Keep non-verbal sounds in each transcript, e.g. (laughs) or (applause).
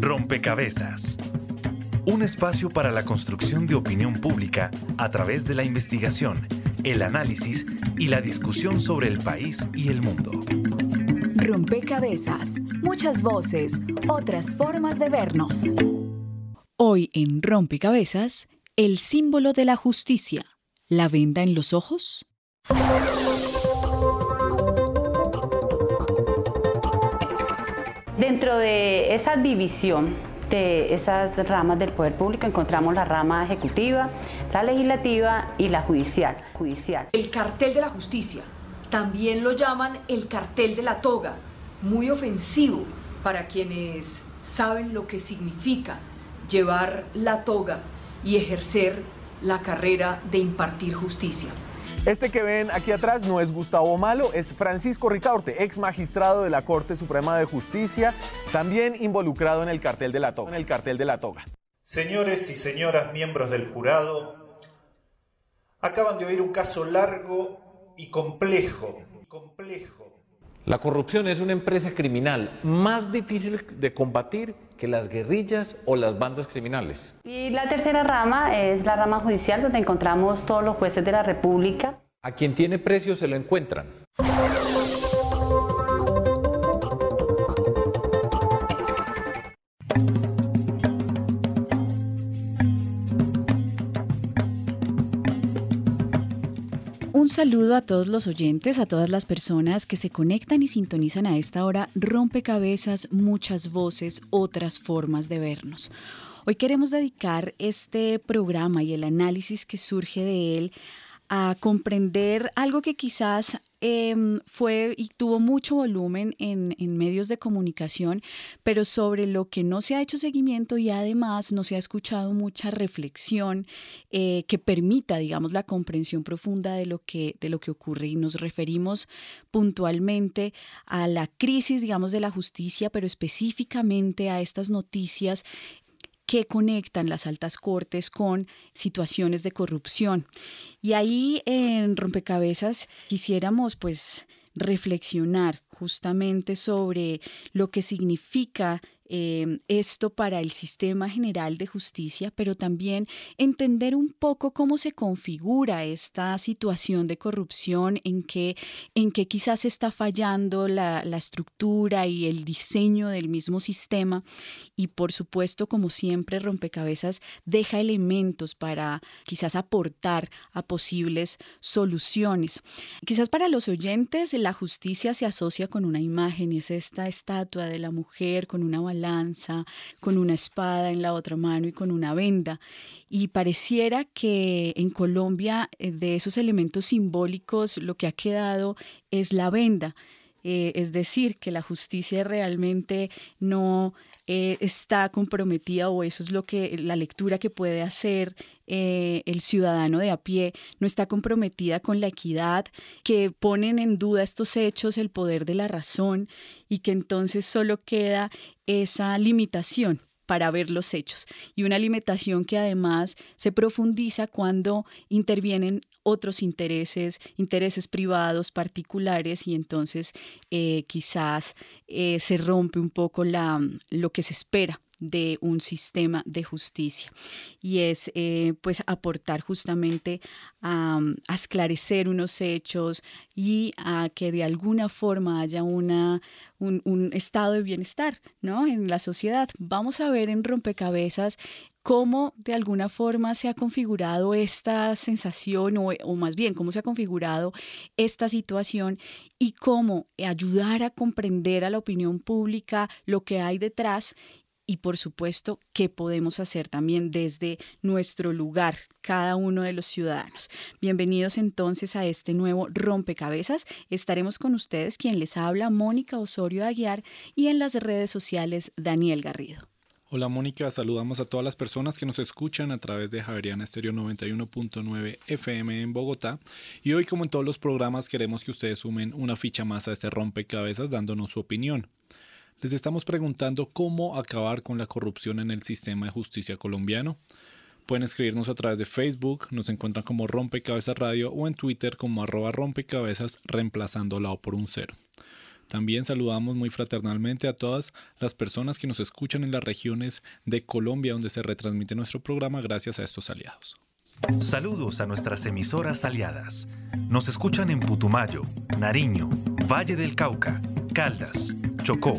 Rompecabezas. Un espacio para la construcción de opinión pública a través de la investigación, el análisis y la discusión sobre el país y el mundo. Rompecabezas, muchas voces, otras formas de vernos. Hoy en Rompecabezas, el símbolo de la justicia, la venda en los ojos. Dentro de esa división de esas ramas del poder público encontramos la rama ejecutiva, la legislativa y la judicial. judicial. El cartel de la justicia, también lo llaman el cartel de la toga, muy ofensivo para quienes saben lo que significa llevar la toga y ejercer la carrera de impartir justicia. Este que ven aquí atrás no es Gustavo Malo, es Francisco Ricaurte, ex magistrado de la Corte Suprema de Justicia, también involucrado en el cartel de la toga. En el cartel de la toga. Señores y señoras miembros del jurado, acaban de oír un caso largo y complejo, complejo. La corrupción es una empresa criminal más difícil de combatir que las guerrillas o las bandas criminales. Y la tercera rama es la rama judicial, donde encontramos todos los jueces de la República. A quien tiene precio se lo encuentran. Saludo a todos los oyentes, a todas las personas que se conectan y sintonizan a esta hora. Rompecabezas, muchas voces, otras formas de vernos. Hoy queremos dedicar este programa y el análisis que surge de él a comprender algo que quizás em, fue y tuvo mucho volumen en, medios de comunicación, pero sobre lo que no se ha hecho seguimiento y además no se ha escuchado mucha reflexión eh, que permita, digamos, la comprensión profunda de lo, que, de lo que ocurre. Y nos referimos puntualmente a la crisis, digamos, de la justicia, pero específicamente a estas noticias que conectan las altas cortes con situaciones de corrupción. Y ahí en Rompecabezas quisiéramos pues reflexionar justamente sobre lo que significa Em, esto para el sistema general de justicia, pero también entender un poco cómo se configura esta situación de corrupción, en que, en que quizás está fallando la, la estructura y el diseño del mismo sistema. Y por supuesto, como siempre, rompecabezas deja elementos para quizás aportar a posibles soluciones. Quizás para los oyentes la justicia se asocia con una imagen y es esta estatua de la mujer con una lanza, con una espada en la otra mano y con una venda. Y pareciera que en Colombia eh, de esos elementos simbólicos lo que ha quedado es la venda. Eh, es decir, que la justicia realmente no eh, está comprometida o eso es lo que la lectura que puede hacer eh, el ciudadano de a pie, no está comprometida con la equidad, que ponen en duda estos hechos el poder de la razón y que entonces solo queda esa limitación para ver los hechos. Y una limitación que además se profundiza cuando intervienen otros intereses, intereses privados, particulares y entonces eh, quizás eh, se rompe un poco la, lo que se espera de un sistema de justicia y es eh, pues aportar justamente a, esclarecer unos hechos y a que de alguna forma haya una, un, un, estado de bienestar ¿no? en la sociedad. Vamos a ver en rompecabezas cómo de alguna forma se ha configurado esta sensación o, o, más bien cómo se ha configurado esta situación y cómo ayudar a comprender a la opinión pública lo que hay detrás y por supuesto qué podemos hacer también desde nuestro lugar, cada uno de los ciudadanos. Bienvenidos entonces a este nuevo rompecabezas. Estaremos con ustedes quien les habla, Mónica Osorio Aguiar, y en las redes sociales, Daniel Garrido. Hola Mónica, saludamos a todas las personas que nos escuchan a través de Javeriana Estéreo 91.9 FM en Bogotá y hoy como en todos los programas queremos que ustedes sumen una ficha más a este rompecabezas dándonos su opinión. Les estamos preguntando cómo acabar con la corrupción en el sistema de justicia colombiano. Pueden escribirnos a través de Facebook, nos encuentran como Rompecabezas Radio o en Twitter como arroba rompecabezas reemplazando la O por un cero. También saludamos muy fraternalmente a todas las personas que nos escuchan en las regiones de Colombia donde se retransmite nuestro programa gracias a estos aliados. Saludos a nuestras emisoras aliadas. Nos escuchan en Putumayo, Nariño, Valle del Cauca, Caldas, Chocó,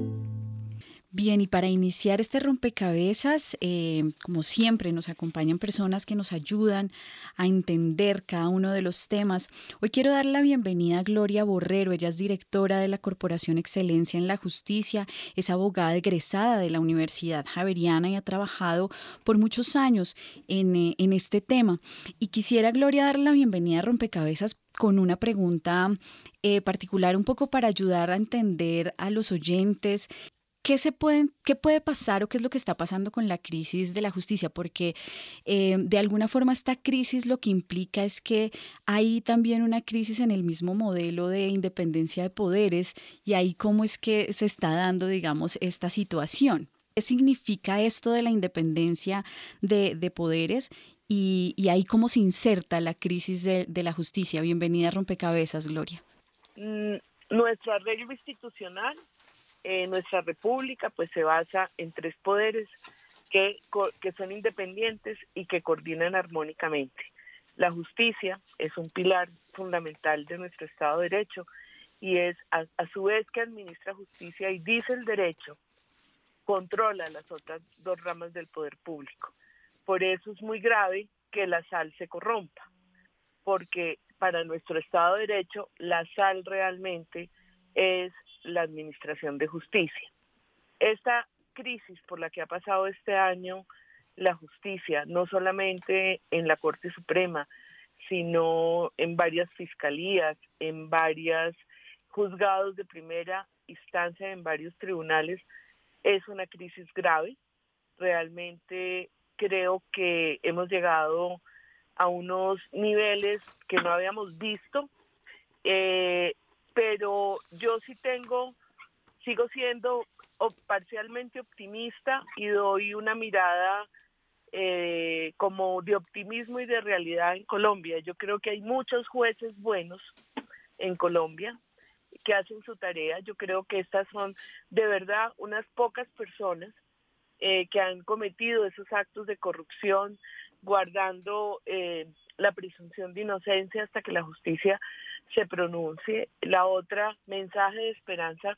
Bien, y para iniciar este rompecabezas, eh, como siempre, nos acompañan personas que nos ayudan a entender cada uno de los temas. Hoy quiero dar la bienvenida a Gloria Borrero. Ella es directora de la Corporación Excelencia en la Justicia, es abogada egresada de la Universidad Javeriana y ha trabajado por muchos años en, eh, en este tema. Y quisiera, Gloria, dar la bienvenida a rompecabezas con una pregunta eh, particular un poco para ayudar a entender a los oyentes ¿Qué, se pueden, ¿Qué puede pasar o qué es lo que está pasando con la crisis de la justicia? Porque eh, de alguna forma esta crisis lo que implica es que hay también una crisis en el mismo modelo de independencia de poderes y ahí cómo es que se está dando, digamos, esta situación. ¿Qué significa esto de la independencia de, de poderes y, y, ahí cómo se inserta la crisis de, de la justicia? Bienvenida a Rompecabezas, Gloria. Mm, nuestro arreglo institucional eh, nuestra república pues se basa en tres poderes que, que son independientes y que coordinan armónicamente. La justicia es un pilar fundamental de nuestro Estado de Derecho y es a, a, su vez que administra justicia y dice el derecho, controla las otras dos ramas del poder público. Por eso es muy grave que la sal se corrompa, porque para nuestro Estado de Derecho la sal realmente es la Administración de Justicia. Esta crisis por la que ha pasado este año la justicia, no solamente en la Corte Suprema, sino en varias fiscalías, en varios juzgados de primera instancia, en varios tribunales, es una crisis grave. Realmente creo que hemos llegado a unos niveles que no habíamos visto. Eh, pero yo sí tengo, sigo siendo parcialmente optimista y doy una mirada eh, como de optimismo y de realidad en Colombia. Yo creo que hay muchos jueces buenos en Colombia que hacen su tarea. Yo creo que estas son de verdad unas pocas personas eh, que han cometido esos actos de corrupción, guardando eh, la presunción de inocencia hasta que la justicia se pronuncie. La otra mensaje de esperanza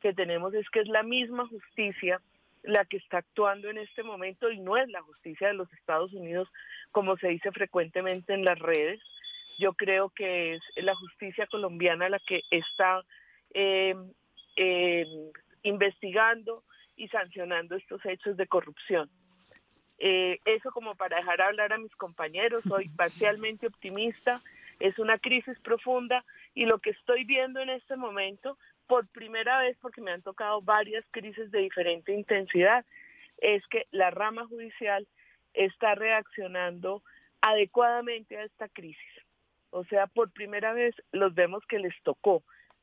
que tenemos es que es la misma justicia la que está actuando en este momento y no es la justicia de los Estados Unidos como se dice frecuentemente en las redes. Yo creo que es la justicia colombiana la que está eh, eh, investigando y sancionando estos hechos de corrupción. Eh, eso como para dejar hablar a mis compañeros, soy (laughs) parcialmente optimista es una crisis profunda y lo que estoy viendo en este momento, por primera vez, porque me han tocado varias crisis de diferente intensidad, es que la rama judicial está reaccionando adecuadamente a esta crisis. O sea, por primera vez los vemos que les tocó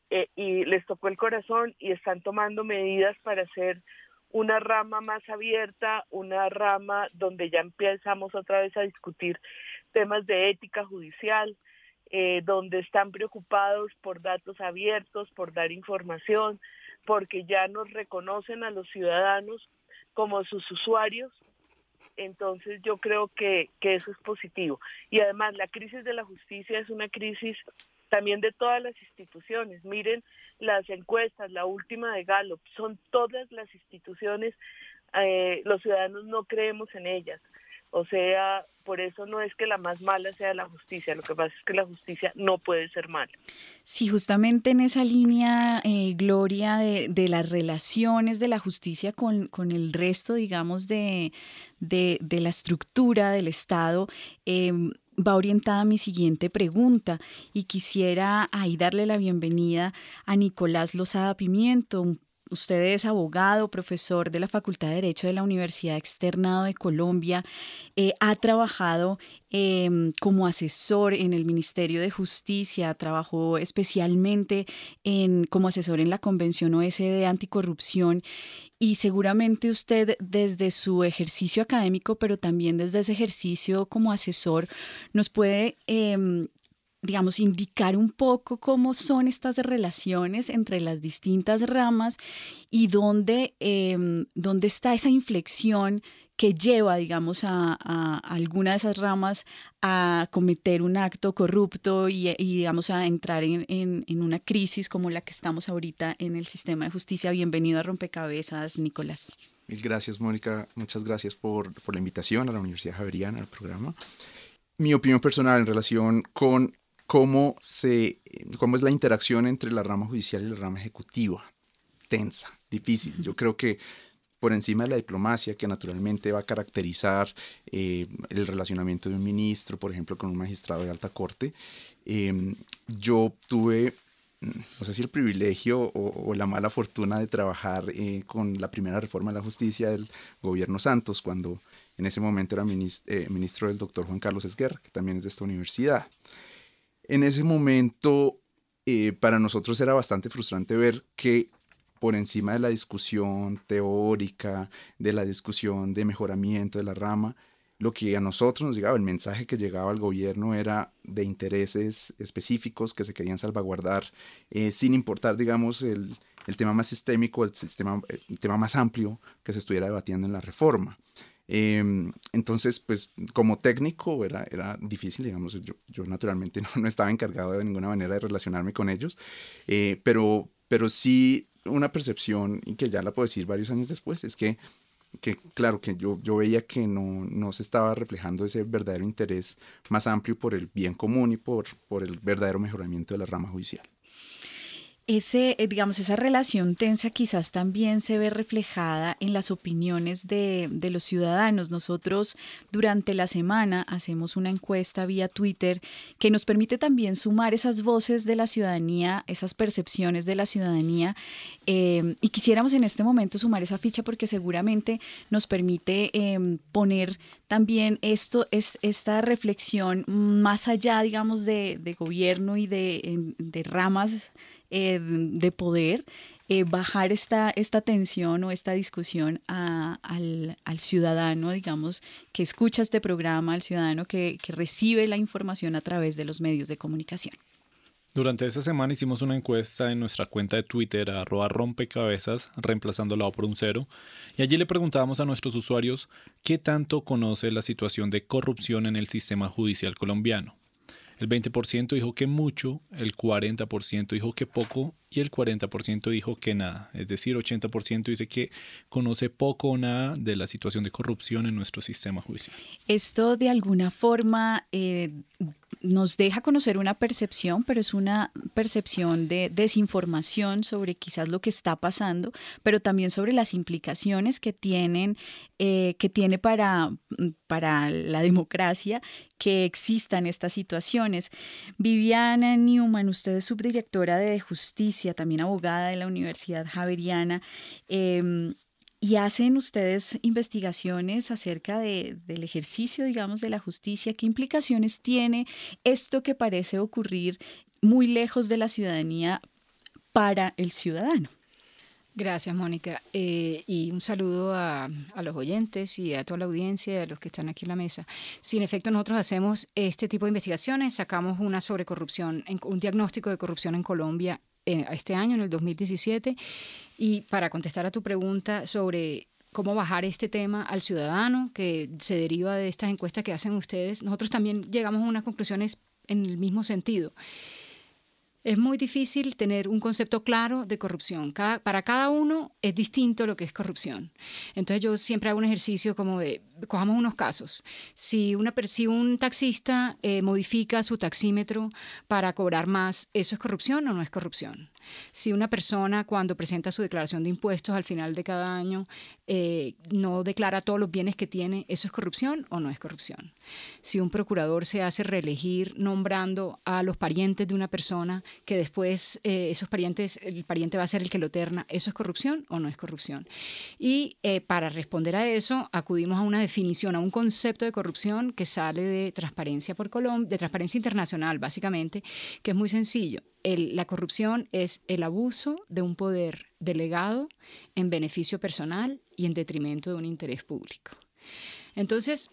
eh, y les tocó el corazón y están tomando medidas para hacer una rama más abierta, una rama donde ya empezamos otra vez a discutir temas de ética judicial, eh, donde están preocupados por datos abiertos, por dar información, porque ya nos reconocen a los ciudadanos como sus usuarios. Entonces yo creo que, que eso es positivo. Y además la crisis de la justicia es una crisis también de todas las instituciones. Miren las encuestas, la última de Gallup, son todas las instituciones, eh, los ciudadanos no creemos en ellas. O sea, por eso no es que la más mala sea la justicia, lo que pasa es que la justicia no puede ser mala. Sí, justamente en esa línea, eh, Gloria, de, las relaciones de la justicia con, con el resto, digamos, de, de, la estructura del Estado, eh, va orientada mi siguiente pregunta y quisiera ahí darle la bienvenida a Nicolás Lozada Pimiento, un Usted es abogado, profesor de la Facultad de Derecho de la Universidad Externado de Colombia. Eh, ha trabajado em, como asesor en el Ministerio de Justicia, trabajó especialmente en, como asesor en la Convención OSD Anticorrupción y seguramente usted desde su ejercicio académico, pero también desde ese ejercicio como asesor, nos puede em, digamos, indicar un poco cómo son estas relaciones entre las distintas ramas y dónde, em, dónde está esa inflexión que lleva, digamos, a, alguna de esas ramas a cometer un acto corrupto y, digamos, a entrar en, una crisis como la que estamos ahorita en el sistema de justicia. Bienvenido a Rompecabezas, Nicolás. Mil gracias, Mónica. Muchas gracias por, por la invitación a la Universidad Javeriana, al programa. Mi opinión personal en relación con cómo, se, cómo es la interacción entre la rama judicial y la rama ejecutiva. Tensa, difícil. Yo creo que por encima de la diplomacia que naturalmente va a caracterizar eh, el relacionamiento de un ministro, por ejemplo, con un magistrado de alta corte, em, yo tuve, no sé si el privilegio o, la mala fortuna de trabajar eh, con la primera reforma de la justicia del gobierno Santos, cuando en ese momento era ministro, eh, ministro del doctor Juan Carlos Esguerra, que también es de esta universidad. En ese momento, eh, para nosotros era bastante frustrante ver que por encima de la discusión teórica, de la discusión de mejoramiento de la rama, lo que a nosotros nos llegaba, el mensaje que llegaba al gobierno era de intereses específicos que se querían salvaguardar, eh, sin importar, digamos, el, tema más sistémico, el, sistema, el tema más amplio que se estuviera debatiendo en la reforma. Em, entonces, pues como técnico era, era difícil, digamos, yo, yo naturalmente (laughs) no, estaba encargado de ninguna manera de relacionarme con ellos, eh, pero, pero sí una percepción, y que ya la puedo decir varios años después, es que, que claro, que yo, yo veía que no, no se estaba reflejando ese verdadero interés más amplio por el bien común y por, por el verdadero mejoramiento de la rama judicial ese, eh, digamos, esa relación tensa quizás también se ve reflejada en las opiniones de, de, los ciudadanos. Nosotros durante la semana hacemos una encuesta vía Twitter que nos permite también sumar esas voces de la ciudadanía, esas percepciones de la ciudadanía. Eh, y quisiéramos en este momento sumar esa ficha porque seguramente nos permite em, poner también esto, es, esta reflexión más allá, digamos, de, de gobierno y de, de ramas eh, de poder eh, bajar esta, esta tensión o esta discusión al, ciudadano, digamos, que escucha este programa, al ciudadano que, recibe la información a través de los medios de comunicación. Durante esta semana hicimos una encuesta en nuestra cuenta de Twitter, arroba rompecabezas, reemplazando la O por un cero, y allí le preguntábamos a nuestros usuarios qué tanto conoce la situación de corrupción en el sistema judicial colombiano. El 20% dijo que mucho, el 40% dijo que poco y el 40% dijo que nada. Es decir, 80% dice que conoce poco o nada de la situación de corrupción en nuestro sistema judicial. Esto de alguna forma eh, nos deja conocer una percepción, pero es una percepción de desinformación sobre quizás lo que está pasando, pero también sobre las implicaciones que tienen, eh, que tiene para, para la democracia que existan estas situaciones. Viviana Newman, usted es subdirectora de Justicia, también abogada de la Universidad Javeriana. Em, y hacen ustedes investigaciones acerca de, del ejercicio, digamos, de la justicia. ¿Qué implicaciones tiene esto que parece ocurrir muy lejos de la ciudadanía para el ciudadano? Gracias, Mónica. Eh, y un saludo a, los oyentes y a toda la audiencia y a los que están aquí en la mesa. Si en efecto nosotros hacemos este tipo de investigaciones, sacamos una sobre corrupción, un diagnóstico de corrupción en Colombia este año, en el 2017. Y para contestar a tu pregunta sobre cómo bajar este tema al ciudadano que se deriva de estas encuestas que hacen ustedes, nosotros también llegamos a unas conclusiones en el mismo sentido. es muy difícil tener un concepto claro de corrupción. para cada uno es distinto lo que es corrupción. Entonces yo siempre hago un ejercicio como de, cojamos unos casos. Si, una, si un taxista eh, modifica su taxímetro para cobrar más, ¿eso es corrupción o no es corrupción? Si una persona cuando presenta su declaración de impuestos al final de cada año eh, no declara todos los bienes que tiene, ¿eso es corrupción o no es corrupción? Si un procurador se hace reelegir nombrando a los parientes de una persona que después eh, esos parientes, el pariente va a ser el que lo terna, ¿eso es corrupción o no es corrupción? Y para responder a eso, acudimos a una definición, a un concepto de corrupción que sale de Transparencia por Colombia, de Transparencia Internacional, básicamente, que es muy sencillo la corrupción es el abuso de un poder delegado en beneficio personal y en detrimento de un interés público. Entonces,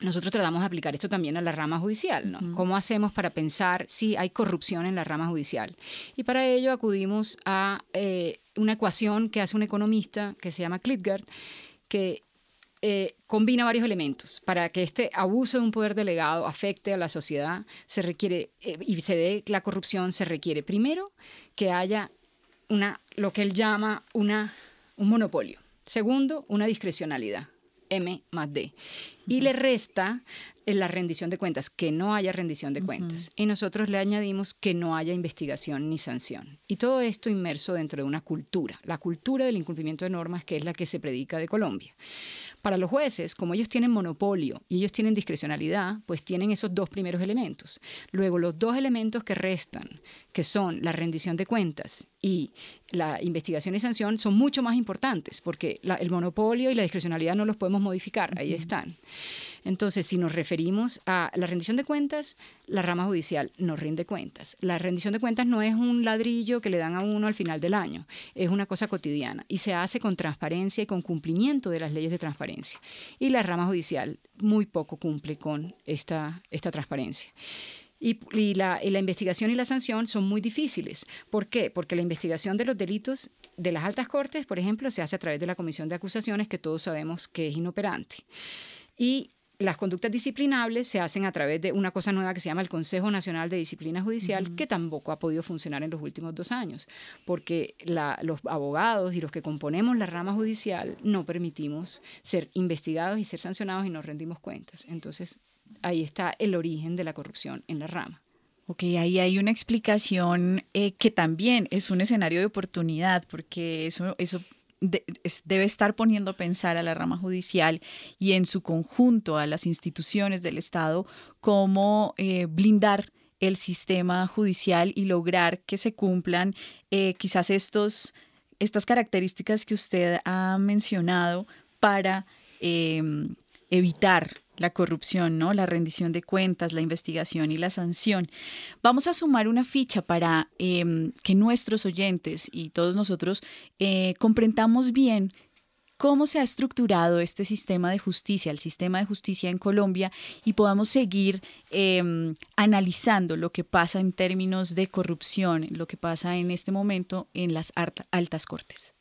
nosotros tratamos de aplicar esto también a la rama judicial, ¿no? ¿Cómo hacemos para pensar si hay corrupción en la rama judicial? Y para ello acudimos a eh, una ecuación que hace un economista que se llama Klitgard, que eh, combina varios elementos. Para que este abuso de un poder delegado afecte a la sociedad, se requiere, eh, y se dé la corrupción, se requiere primero que haya una, lo que él llama una, un monopolio. Segundo, una discrecionalidad. M más D. Y le resta eh, la rendición de cuentas, que no haya rendición de cuentas. Y nosotros le añadimos que no haya investigación ni sanción. Y todo esto inmerso dentro de una cultura, la cultura del incumplimiento de normas, que es la que se predica de Colombia. Para los jueces, como ellos tienen monopolio y ellos tienen discrecionalidad, pues tienen esos dos primeros elementos. Luego, los dos elementos que restan, que son la rendición de cuentas y la investigación y sanción, son mucho más importantes, porque el monopolio y la discrecionalidad no los podemos modificar, ahí están. Entonces, si nos referimos a la rendición de cuentas, la rama judicial no rinde cuentas. La rendición de cuentas no es un ladrillo que le dan a uno al final del año, es una cosa cotidiana y se hace con transparencia y con cumplimiento de las leyes de transparencia. Y la rama judicial muy poco cumple con esta, esta transparencia. Y, la, y, la, investigación y la sanción son muy difíciles. ¿Por qué? Porque la investigación de los delitos de las altas cortes, por ejemplo, se hace a través de la comisión de acusaciones, que todos sabemos que es inoperante. Y las conductas disciplinables se hacen a través de una cosa nueva que se llama el Consejo Nacional de Disciplina Judicial, que tampoco ha podido funcionar en los últimos dos años, porque los abogados y los que componemos la rama judicial no permitimos ser investigados y ser sancionados y no rendimos cuentas. Entonces, ahí está el origen de la corrupción en la rama. Ok, ahí hay una explicación eh, que también es un escenario de oportunidad, porque eso, eso debe estar poniendo a pensar a la rama judicial y en su conjunto a las instituciones del Estado cómo eh, blindar el sistema judicial y lograr que se cumplan eh, quizás estos, estas características que usted ha mencionado para em, evitar la corrupción, ¿no? La rendición de cuentas, la investigación y la sanción. Vamos a sumar una ficha para em, que nuestros oyentes y todos nosotros eh, comprendamos bien cómo se ha estructurado este sistema de justicia, el sistema de justicia en Colombia, y podamos seguir em, analizando lo que pasa en términos de corrupción, lo que pasa en este momento en las altas cortes.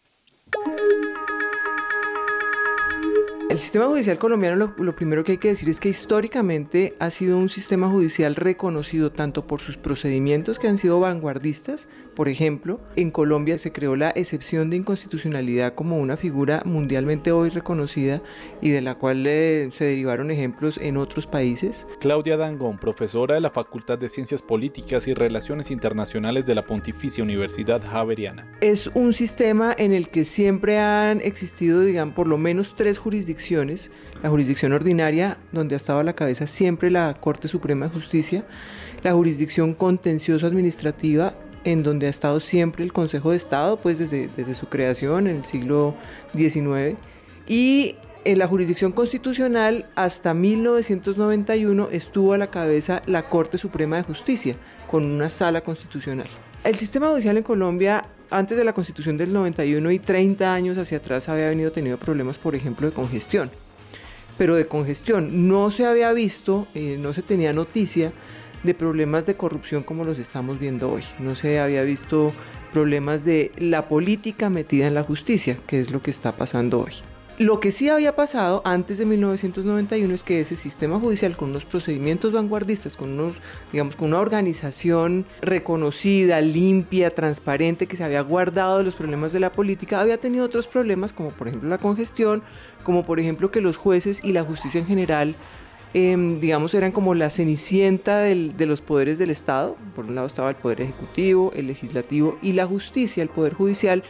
El sistema judicial colombiano lo, primero que hay que decir es que históricamente ha sido un sistema judicial reconocido tanto por sus procedimientos que han sido vanguardistas, por ejemplo, en Colombia se creó la excepción de inconstitucionalidad como una figura mundialmente hoy reconocida y de la cual eh, se derivaron ejemplos en otros países. Claudia Dangón, profesora de la Facultad de Ciencias Políticas y Relaciones Internacionales de la Pontificia Universidad Javeriana. Es un sistema en el que siempre han existido, digamos, por lo menos tres jurisdicciones la jurisdicción ordinaria, donde ha estado a la cabeza siempre la Corte Suprema de Justicia, la jurisdicción contencioso administrativa, en donde ha estado siempre el Consejo de Estado, pues desde, su creación en el siglo XIX, y en la jurisdicción constitucional hasta 1991 estuvo a la cabeza la Corte Suprema de Justicia, con una sala constitucional. El sistema judicial en Colombia antes de la constitución del 91 y 30 años hacia atrás había venido teniendo problemas, por ejemplo, de congestión. Pero de congestión no se había visto, eh, no se tenía noticia de problemas de corrupción como los estamos viendo hoy. No se había visto problemas de la política metida en la justicia, que es lo que está pasando hoy. Lo que sí había pasado antes de 1991 es que ese sistema judicial con unos procedimientos vanguardistas, con unos, digamos, con una organización reconocida, limpia, transparente, que se había guardado de los problemas de la política, había tenido otros problemas, como por ejemplo la congestión, como por ejemplo que los jueces y la justicia en general Em, digamos, eran como la cenicienta de los poderes del Estado. Por un lado estaba el poder ejecutivo, el legislativo y la justicia, el poder judicial,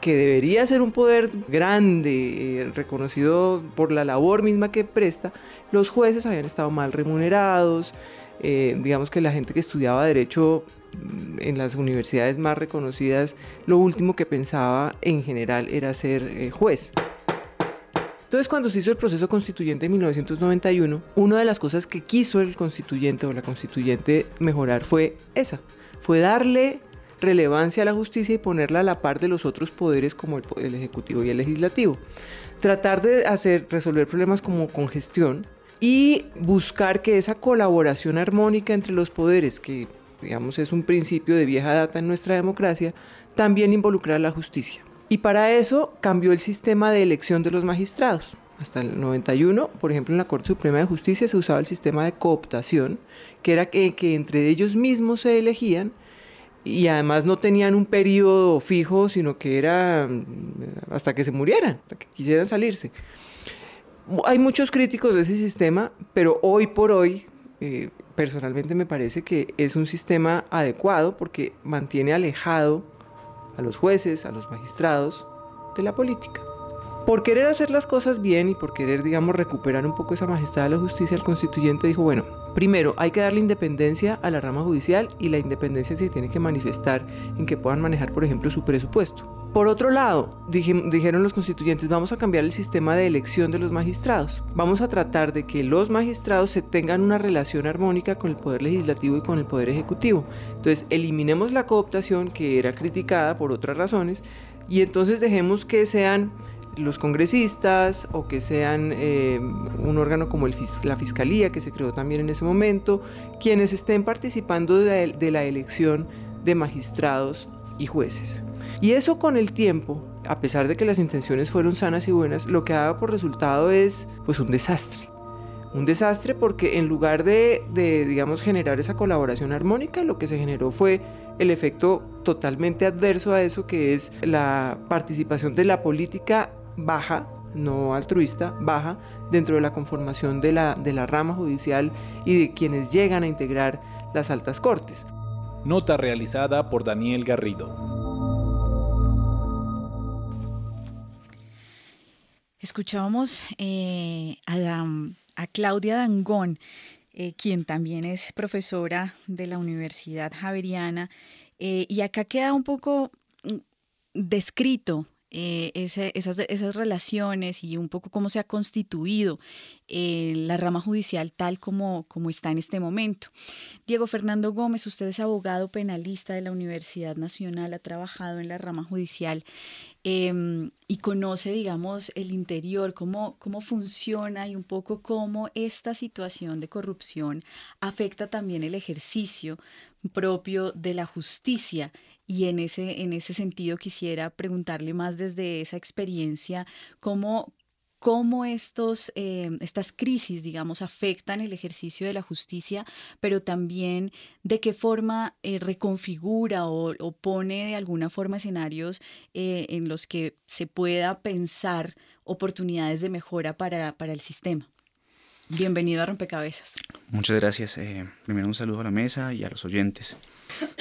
que debería ser un poder grande, eh, reconocido por la labor misma que presta. Los jueces habían estado mal remunerados, eh, digamos que la gente que estudiaba derecho mm, en las universidades más reconocidas, lo último que pensaba en general era ser eh, juez. Entonces, cuando se hizo el proceso constituyente en 1991, una de las cosas que quiso el constituyente o la constituyente mejorar fue esa, fue darle relevancia a la justicia y ponerla a la par de los otros poderes como el, ejecutivo y el legislativo. Tratar de hacer resolver problemas como congestión y buscar que esa colaboración armónica entre los poderes, que digamos es un principio de vieja data en nuestra democracia, también involucrar a la justicia. Y para eso cambió el sistema de elección de los magistrados. Hasta el 91, por ejemplo, en la Corte Suprema de Justicia se usaba el sistema de cooptación, que era que, entre ellos mismos se elegían y además no tenían un periodo fijo, sino que era mm, hasta que se murieran, hasta que quisieran salirse. Hay muchos críticos de ese sistema, pero hoy por hoy, eh, personalmente me parece que es un sistema adecuado porque mantiene alejado a los jueces, a los magistrados de la política. Por querer hacer las cosas bien y por querer, digamos, recuperar un poco esa majestad de la justicia, el constituyente dijo, bueno, primero hay que darle independencia a la rama judicial y la independencia se tiene que manifestar en que puedan manejar, por ejemplo, su presupuesto. Por otro lado, dijeron los constituyentes, vamos a cambiar el sistema de elección de los magistrados. Vamos a tratar de que los magistrados se tengan una relación armónica con el poder legislativo y con el poder ejecutivo. Entonces, eliminemos la cooptación que era criticada por otras razones y entonces dejemos que sean los congresistas o que sean eh, un órgano como el, la Fiscalía, que se creó también en ese momento, quienes estén participando de la elección de magistrados y jueces. Y eso con el tiempo, a pesar de que las intenciones fueron sanas y buenas, lo que daba por resultado es pues un desastre. Un desastre porque en lugar de, de, digamos, generar esa colaboración armónica, lo que se generó fue el efecto totalmente adverso a eso, que es la participación de la política baja, no altruista, baja, dentro de la conformación de la, de la rama judicial y de quienes llegan a integrar las altas cortes. Nota realizada por Daniel Garrido. Escuchábamos eh, a, Claudia Dangón, eh, quien también es profesora de la Universidad Javeriana, eh, y acá queda un poco mm, descrito eh, esas, esas, relaciones y un poco cómo se ha constituido eh, la rama judicial tal como, como está en este momento. Diego Fernando Gómez, usted es abogado penalista de la Universidad Nacional, ha trabajado en la rama judicial em, y conoce, digamos, el interior, cómo, cómo funciona y un poco cómo esta situación de corrupción afecta también el ejercicio propio de la justicia y en ese, en ese sentido quisiera preguntarle más desde esa experiencia, cómo, cómo estos, eh, estas crisis, digamos, afectan el ejercicio de la justicia, pero también de qué forma eh, reconfigura o, pone de alguna forma escenarios eh, en los que se pueda pensar oportunidades de mejora para, para el sistema. Bienvenido a Rompecabezas. Muchas gracias. primero un saludo a la mesa y a los oyentes.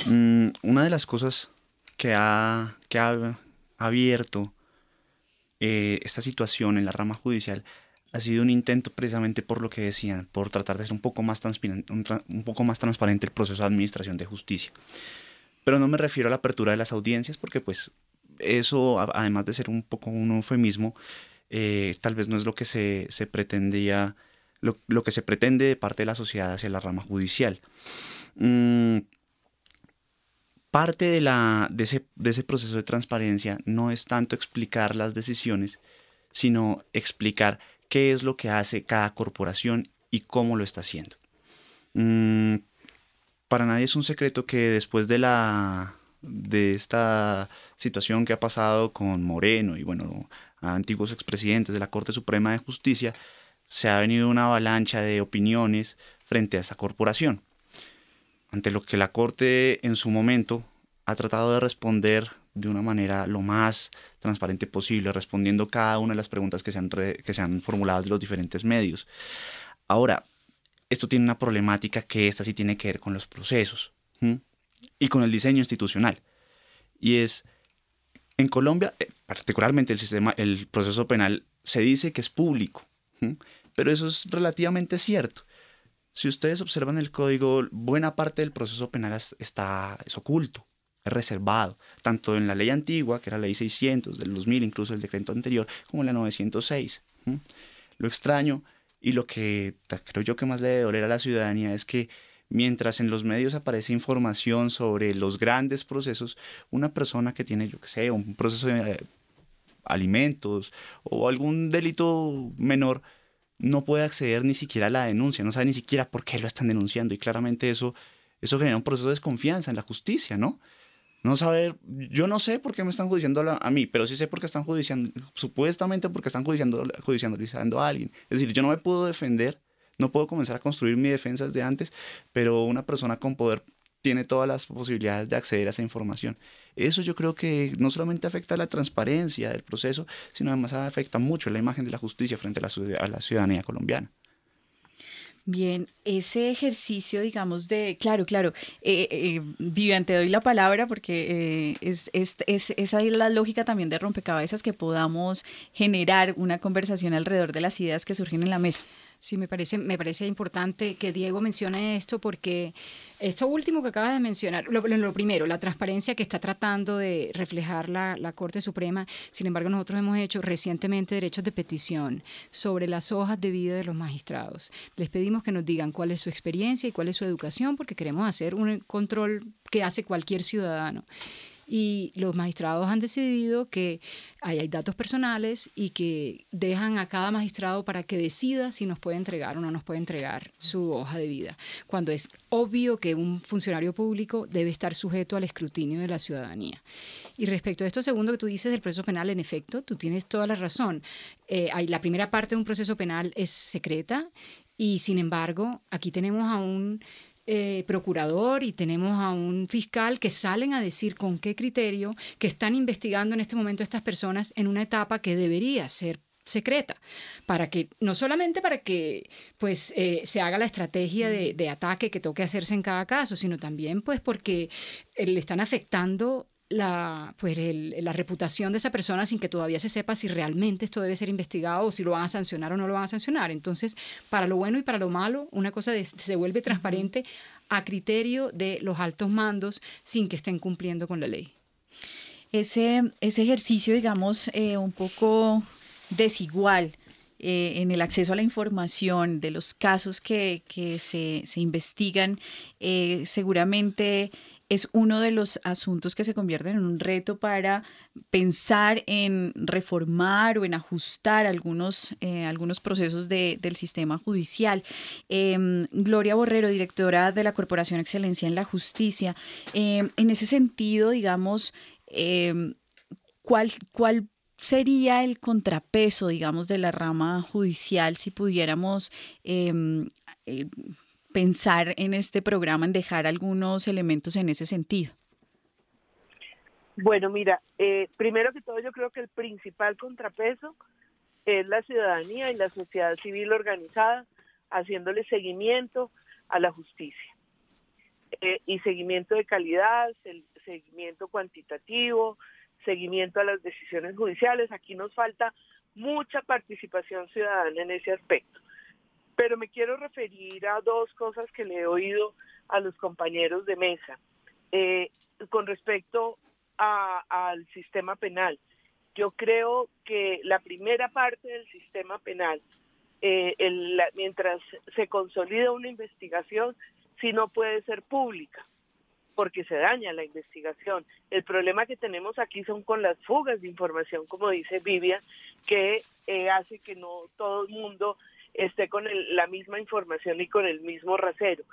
Mm, una de las cosas que ha, que ha abierto eh, esta situación en la rama judicial ha sido un intento precisamente por lo que decían, por tratar de ser un poco más, un, poco más transparente el proceso de administración de justicia. Pero no me refiero a la apertura de las audiencias porque pues eso, además de ser un poco un eufemismo, eh, tal vez no es lo que se, se pretendía, lo, lo, que se pretende de parte de la sociedad hacia la rama judicial. Mm, parte de, la, de, ese, de ese proceso de transparencia no es tanto explicar las decisiones, sino explicar qué es lo que hace cada corporación y cómo lo está haciendo. Mm, para nadie es un secreto que después de la de esta situación que ha pasado con Moreno y bueno, a antiguos expresidentes de la Corte Suprema de Justicia, se ha venido una avalancha de opiniones frente a esa corporación. Ante lo que la Corte en su momento ha tratado de responder de una manera lo más transparente posible, respondiendo cada una de las preguntas que se han, que se han formulado de los diferentes medios. Ahora, esto tiene una problemática que esta sí tiene que ver con los procesos y con el diseño institucional. Y es, en Colombia, eh, particularmente el sistema, el proceso penal, se dice que es público, pero eso es relativamente cierto. Si ustedes observan el código, buena parte del proceso penal está, es oculto, es reservado, tanto en la ley antigua, que era la ley 600 del 2000, incluso el decreto anterior, como en la 906. Lo extraño y lo que creo yo que más le debe doler a la ciudadanía es que mientras en los medios aparece información sobre los grandes procesos, una persona que tiene, yo que sé, un proceso de eh, alimentos o algún delito menor, no puede acceder ni siquiera a la denuncia, no sabe ni siquiera por qué lo están denunciando y claramente eso, eso genera un proceso de desconfianza en la justicia, ¿no? No saber, yo no sé por qué me están judiciando a, mí, pero sí sé por qué están judiciando, supuestamente porque están judiciando, a alguien. Es decir, yo no me puedo defender, no puedo comenzar a construir mi defensa desde antes, pero una persona con poder tiene todas las posibilidades de acceder a esa información. Eso yo creo que no solamente afecta a la transparencia del proceso, sino además afecta mucho la imagen de la justicia frente a la ciudadanía colombiana. Bien, ese ejercicio, digamos, de, claro, claro, eh, eh, Vivian, te doy la palabra porque eh, es, es, es, esa es la lógica también de rompecabezas que podamos generar una conversación alrededor de las ideas que surgen en la mesa. Sí, me parece, me parece importante que Diego mencione esto porque esto último que acabas de mencionar, lo, primero, la transparencia que está tratando de reflejar la, Corte Suprema, sin embargo nosotros hemos hecho recientemente derechos de petición sobre las hojas de vida de los magistrados. Les pedimos que nos digan cuál es su experiencia y cuál es su educación porque queremos hacer un control que hace cualquier ciudadano y los magistrados han decidido que hay, datos personales y que dejan a cada magistrado para que decida si nos puede entregar o no nos puede entregar su hoja de vida, cuando es obvio que un funcionario público debe estar sujeto al escrutinio de la ciudadanía. Y respecto a esto segundo que tú dices del proceso penal, en efecto, tú tienes toda la razón. Eh, la primera parte de un proceso penal es secreta y sin embargo aquí tenemos a un eh, procurador y tenemos a un fiscal que salen a decir con qué criterio que están investigando en este momento a estas personas en una etapa que debería ser secreta, para que, no solamente para que pues eh, se haga la estrategia de, de, ataque que toque hacerse en cada caso, sino también pues porque eh, le están afectando la, pues la reputación de esa persona sin que todavía se sepa si realmente esto debe ser investigado o si lo van a sancionar o no lo van a sancionar. Entonces, para lo bueno y para lo malo, una cosa se vuelve transparente a criterio de los altos mandos sin que estén cumpliendo con la ley. Ese, ese ejercicio, digamos, eh, un poco desigual eh, en el acceso a la información de los casos que, que se, se, investigan, eh, seguramente es uno de los asuntos que se convierten en un reto para pensar en reformar o en ajustar algunos, eh, algunos procesos del sistema judicial. Em, Gloria Borrero, directora de la Corporación Excelencia en la Justicia, em, en ese sentido, digamos, em, ¿cuál, ¿cuál sería el contrapeso, digamos, de la rama judicial si pudiéramos eh, pensar en este programa, en dejar algunos elementos en ese sentido? Bueno, mira, eh, primero que todo yo creo que el principal contrapeso es la ciudadanía y la sociedad civil organizada haciéndole seguimiento a la justicia. Eh, y seguimiento de calidad, seguimiento cuantitativo, seguimiento a las decisiones judiciales. Aquí nos falta mucha participación ciudadana en ese aspecto. Pero me quiero referir a dos cosas que le he oído a los compañeros de mesa. Eh, con respecto al sistema penal, yo creo que la primera parte del sistema penal, eh, mientras se consolida una investigación, si no puede ser pública, porque se daña la investigación. El problema que tenemos aquí son con las fugas de información, como dice Vivian, que eh, hace que no todo el mundo esté con la misma información y con el mismo rasero.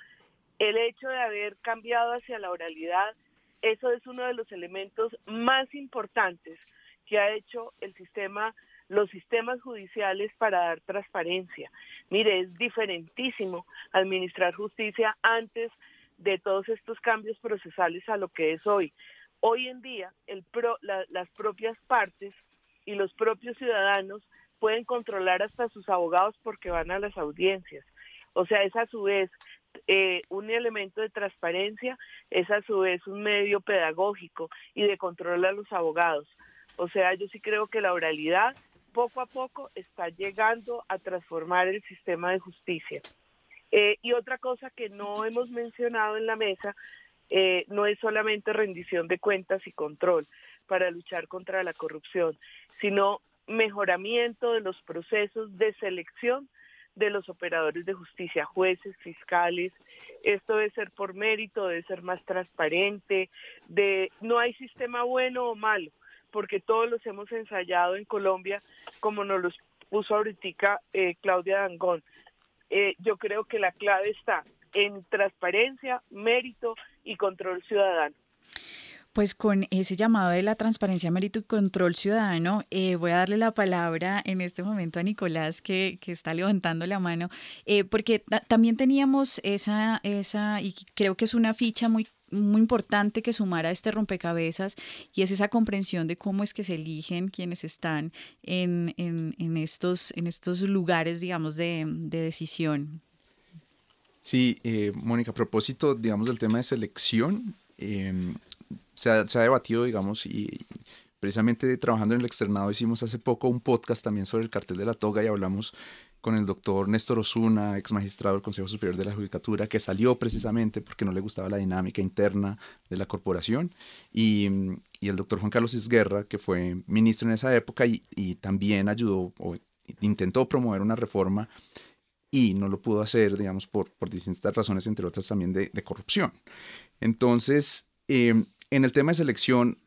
El hecho de haber cambiado hacia la oralidad, eso es uno de los elementos más importantes que ha hecho el sistema los sistemas judiciales para dar transparencia. Mire, es diferentísimo administrar justicia antes de todos estos cambios procesales a lo que es hoy. Hoy en día, el las propias partes y los propios ciudadanos pueden controlar hasta sus abogados porque van a las audiencias. O sea, es a su vez eh, un elemento de transparencia, es a su vez un medio pedagógico y de control a los abogados. O sea, yo sí creo que la oralidad poco a poco está llegando a transformar el sistema de justicia. Eh, y otra cosa que no hemos mencionado en la mesa eh, no es solamente rendición de cuentas y control para luchar contra la corrupción, sino mejoramiento de los procesos de selección de los operadores de justicia, jueces, fiscales. Esto debe ser por mérito, debe ser más transparente, de no hay sistema bueno o malo, porque todos los hemos ensayado en Colombia, como nos los puso ahorita eh, Claudia Dangón. Eh, yo creo que la clave está en transparencia, mérito y control ciudadano. Pues con ese llamado de la transparencia, mérito y control ciudadano, eh, voy a darle la palabra en este momento a Nicolás, que, que está levantando la mano, eh, porque también teníamos esa, esa, y creo que es una ficha muy muy importante que sumar a este rompecabezas y es esa comprensión de cómo es que se eligen quienes están en, en, en estos, en estos lugares, digamos, de, de decisión. Sí, eh, Mónica, a propósito, digamos, del tema de selección, em, se, ha, se, ha, debatido, digamos, y precisamente trabajando en el externado hicimos hace poco un podcast también sobre el cartel de la toga y hablamos con el doctor Néstor Osuna, ex magistrado del Consejo Superior de la Judicatura, que salió precisamente porque no le gustaba la dinámica interna de la corporación, y, y el doctor Juan Carlos Isguerra, que fue ministro en esa época y, y también ayudó o intentó promover una reforma y no lo pudo hacer, digamos, por, por distintas razones, entre otras también de, corrupción. Entonces, eh, en el tema de selección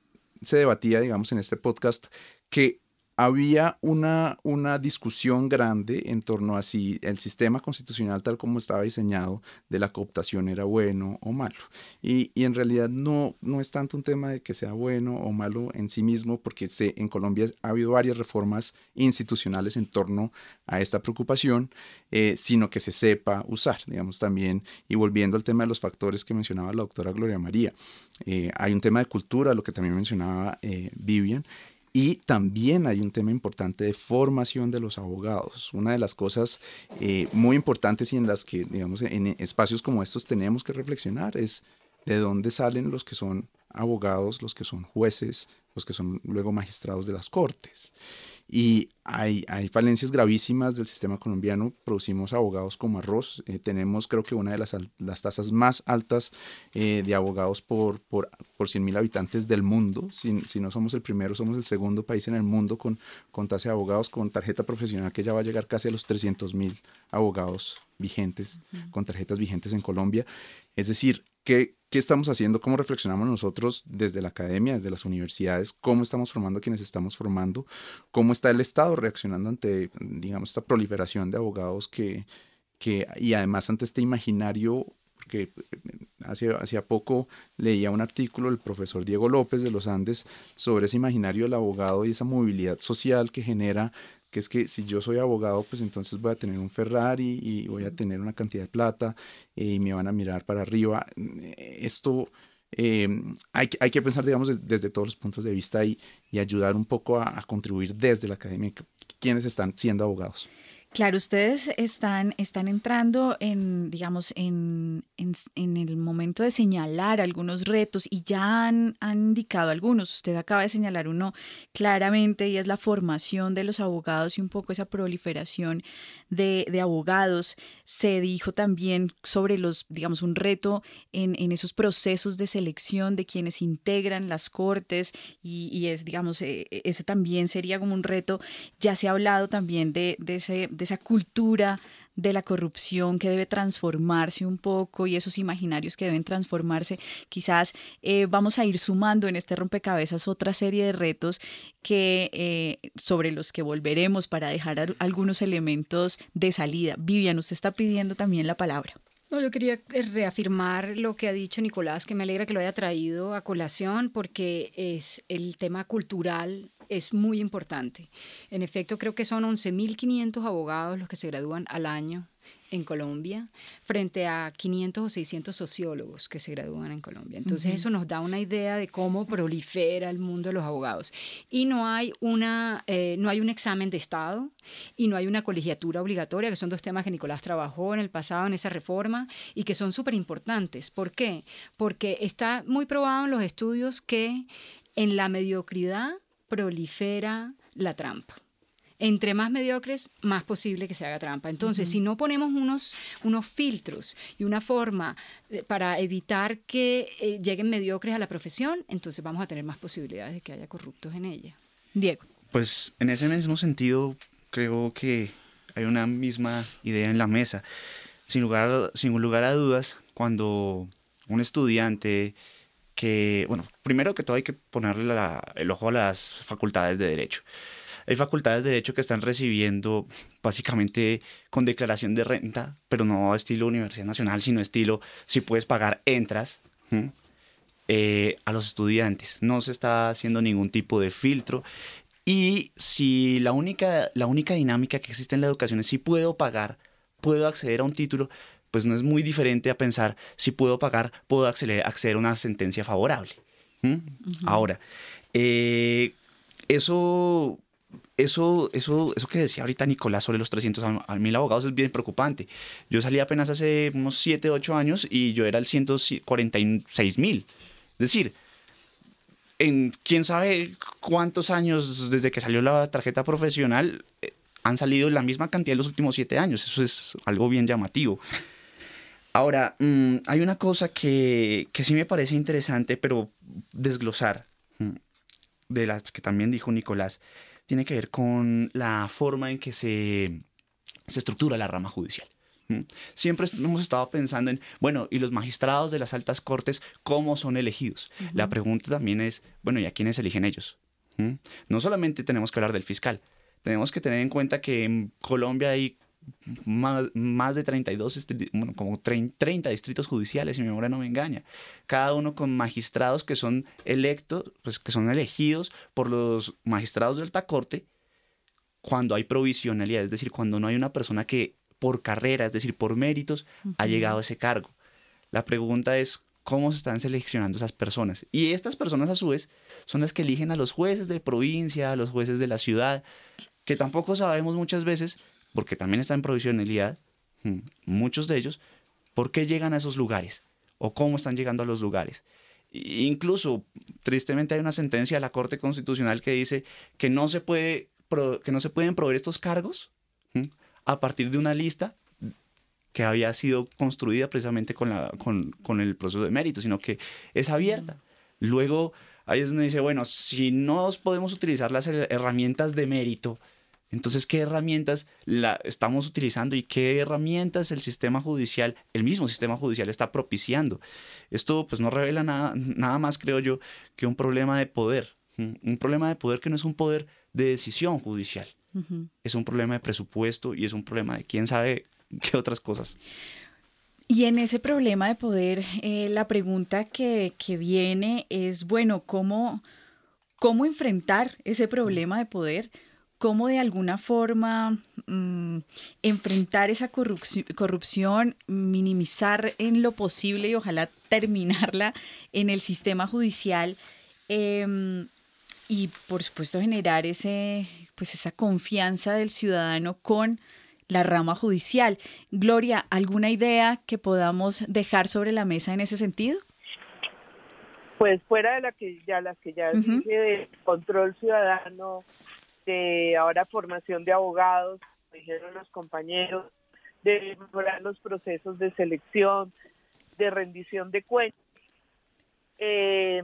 se debatía, digamos, en este podcast que había una, una discusión grande en torno a si el sistema constitucional tal como estaba diseñado de la cooptación era bueno o malo. Y, y, en realidad no, no es tanto un tema de que sea bueno o malo en sí mismo, porque se, en Colombia ha habido varias reformas institucionales en torno a esta preocupación, eh, sino que se sepa usar, digamos también. Y volviendo al tema de los factores que mencionaba la doctora Gloria María, eh, hay un tema de cultura, lo que también mencionaba eh, Vivian, y también hay un tema importante de formación de los abogados. Una de las cosas eh, muy importantes y en las que, digamos, en espacios como estos tenemos que reflexionar es de dónde salen los que son abogados, los que son jueces, los que son luego magistrados de las cortes. Y hay, hay falencias gravísimas del sistema colombiano. Producimos abogados como arroz. Eh, tenemos creo que una de las, las tasas más altas eh, de abogados por, por, por 100 habitantes del mundo. Si, si, no somos el primero, somos el segundo país en el mundo con, con tasa de abogados, con tarjeta profesional que ya va a llegar casi a los 300 mil abogados vigentes, uh -huh. con tarjetas vigentes en Colombia. Es decir, ¿qué, ¿Qué estamos haciendo? ¿Cómo reflexionamos nosotros desde la academia, desde las universidades? ¿Cómo estamos formando a quienes estamos formando? ¿Cómo está el Estado reaccionando ante, digamos, esta proliferación de abogados que, que y además ante este imaginario porque hace, hacía poco leía un artículo del profesor Diego López de los Andes sobre ese imaginario del abogado y esa movilidad social que genera que es que si yo soy abogado, pues entonces voy a tener un Ferrari y voy a tener una cantidad de plata eh, y me van a mirar para arriba. Esto eh, hay, hay, que pensar, digamos, desde todos los puntos de vista y, y ayudar un poco a, a, contribuir desde la academia, quienes están siendo abogados. Claro, ustedes están, están entrando en, digamos, en, en, el momento de señalar algunos retos y ya han, han, indicado algunos. Usted acaba de señalar uno claramente y es la formación de los abogados y un poco esa proliferación de, de abogados. Se dijo también sobre los, digamos, un reto en, en esos procesos de selección de quienes integran las cortes y, y es, digamos, eh, ese también sería como un reto. Ya se ha hablado también de, de ese de esa cultura de la corrupción que debe transformarse un poco y esos imaginarios que deben transformarse. Quizás eh, vamos a ir sumando en este rompecabezas otra serie de retos que, eh, sobre los que volveremos para dejar algunos elementos de salida. Vivian, usted está pidiendo también la palabra. No, yo quería eh, reafirmar lo que ha dicho Nicolás, que me alegra que lo haya traído a colación porque es el tema cultural es muy importante. En efecto, creo que son 11.500 abogados los que se gradúan al año en Colombia frente a 500 o 600 sociólogos que se gradúan en Colombia. Entonces eso nos da una idea de cómo prolifera el mundo de los abogados. Y no hay, una, eh, no hay un examen de Estado y no hay una colegiatura obligatoria, que son dos temas que Nicolás trabajó en el pasado en esa reforma y que son súper importantes. ¿Por qué? Porque está muy probado en los estudios que en la mediocridad prolifera la trampa entre más mediocres, más posible que se haga trampa. Entonces, si no ponemos unos, unos filtros y una forma para evitar que eh, lleguen mediocres a la profesión, entonces vamos a tener más posibilidades de que haya corruptos en ella. Diego. Pues en ese mismo sentido, creo que hay una misma idea en la mesa. Sin lugar, sin lugar a dudas, cuando un estudiante que, bueno, primero que todo hay que ponerle el ojo a las facultades de derecho. Hay facultades de derecho que están recibiendo básicamente con declaración de renta, pero no estilo Universidad Nacional, sino estilo si puedes pagar, entras. Eh, a los estudiantes. No se está haciendo ningún tipo de filtro. Y si la única, la única dinámica que existe en la educación es si puedo pagar, puedo acceder a un título, pues no es muy diferente a pensar si puedo pagar, puedo acceder, acceder a una sentencia favorable. Ahora, eh, eso eso, eso, eso que decía ahorita Nicolás sobre los 300 mil abogados es bien preocupante. Yo salí apenas hace unos 7, 8 años y yo era el 146 mil. Es decir, en quién sabe cuántos años desde que salió la tarjeta profesional eh, han salido la misma cantidad en los últimos 7 años. Eso es algo bien llamativo. Ahora, mm, hay una cosa que, que sí me parece interesante, pero desglosar, mm, de las que también dijo Nicolás tiene que ver con la forma en que se, se estructura la rama judicial. Siempre hemos estado pensando en, bueno, ¿y los magistrados de las altas cortes cómo son elegidos? La pregunta también es, bueno, ¿y a quiénes eligen ellos? No solamente tenemos que hablar del fiscal, tenemos que tener en cuenta que en Colombia hay más, más de 32, bueno, como 30 distritos judiciales, si mi memoria no me engaña. Cada uno con magistrados que son electos, pues que son elegidos por los magistrados de alta corte cuando hay provisionalidad, es decir, cuando no hay una persona que por carrera, es decir, por méritos, ha llegado a ese cargo. La pregunta es, ¿cómo se están seleccionando esas personas? Y estas personas, a su vez, son las que eligen a los jueces de provincia, a los jueces de la ciudad, que tampoco sabemos muchas veces porque también está en provisionalidad, mm, muchos de ellos, ¿por qué llegan a esos lugares? ¿O cómo están llegando a los lugares? Incluso, tristemente, hay una sentencia de la Corte Constitucional que dice que no se, puede, que no se pueden proveer estos cargos a partir de una lista que había sido construida precisamente con, la, con, con el proceso de mérito, sino que es abierta. Luego, ahí es donde dice, bueno, si no podemos utilizar las herramientas de mérito, entonces, ¿qué herramientas la estamos utilizando y qué herramientas el sistema judicial, el mismo sistema judicial está propiciando? Esto pues no revela nada, nada más, creo yo, que un problema de poder. Un problema de poder que no es un poder de decisión judicial. Es un problema de presupuesto y es un problema de quién sabe (laughs) qué otras cosas. Y en ese problema de poder, eh, la pregunta que, que, viene es, bueno, ¿cómo, ¿cómo enfrentar ese problema de poder? Cómo de alguna forma mm, enfrentar esa corrupción, minimizar en lo posible y ojalá (laughs) terminarla en el sistema judicial em, y por supuesto generar ese, pues esa confianza del ciudadano con la rama judicial. Gloria, ¿alguna idea que podamos dejar sobre la mesa en ese sentido? Pues fuera de la que ya las que ya dije de control ciudadano, de ahora formación de abogados, dijeron los compañeros, de mejorar los procesos de selección, de rendición de cuentas. Eh,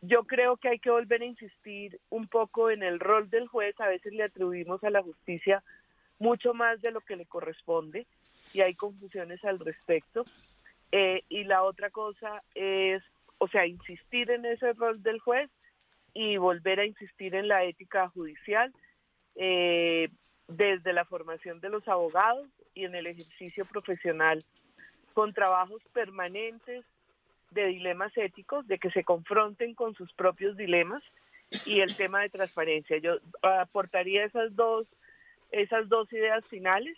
yo creo que hay que volver a insistir un poco en el rol del juez. A veces le atribuimos a la justicia mucho más de lo que le corresponde y hay confusiones al respecto. Eh, y la otra cosa es, o sea, insistir en ese rol del juez y volver a insistir en la ética judicial eh, desde la formación de los abogados y en el ejercicio profesional con trabajos permanentes de dilemas éticos, de que se confronten con sus propios dilemas y el tema de transparencia. Yo aportaría esas dos, esas dos ideas finales.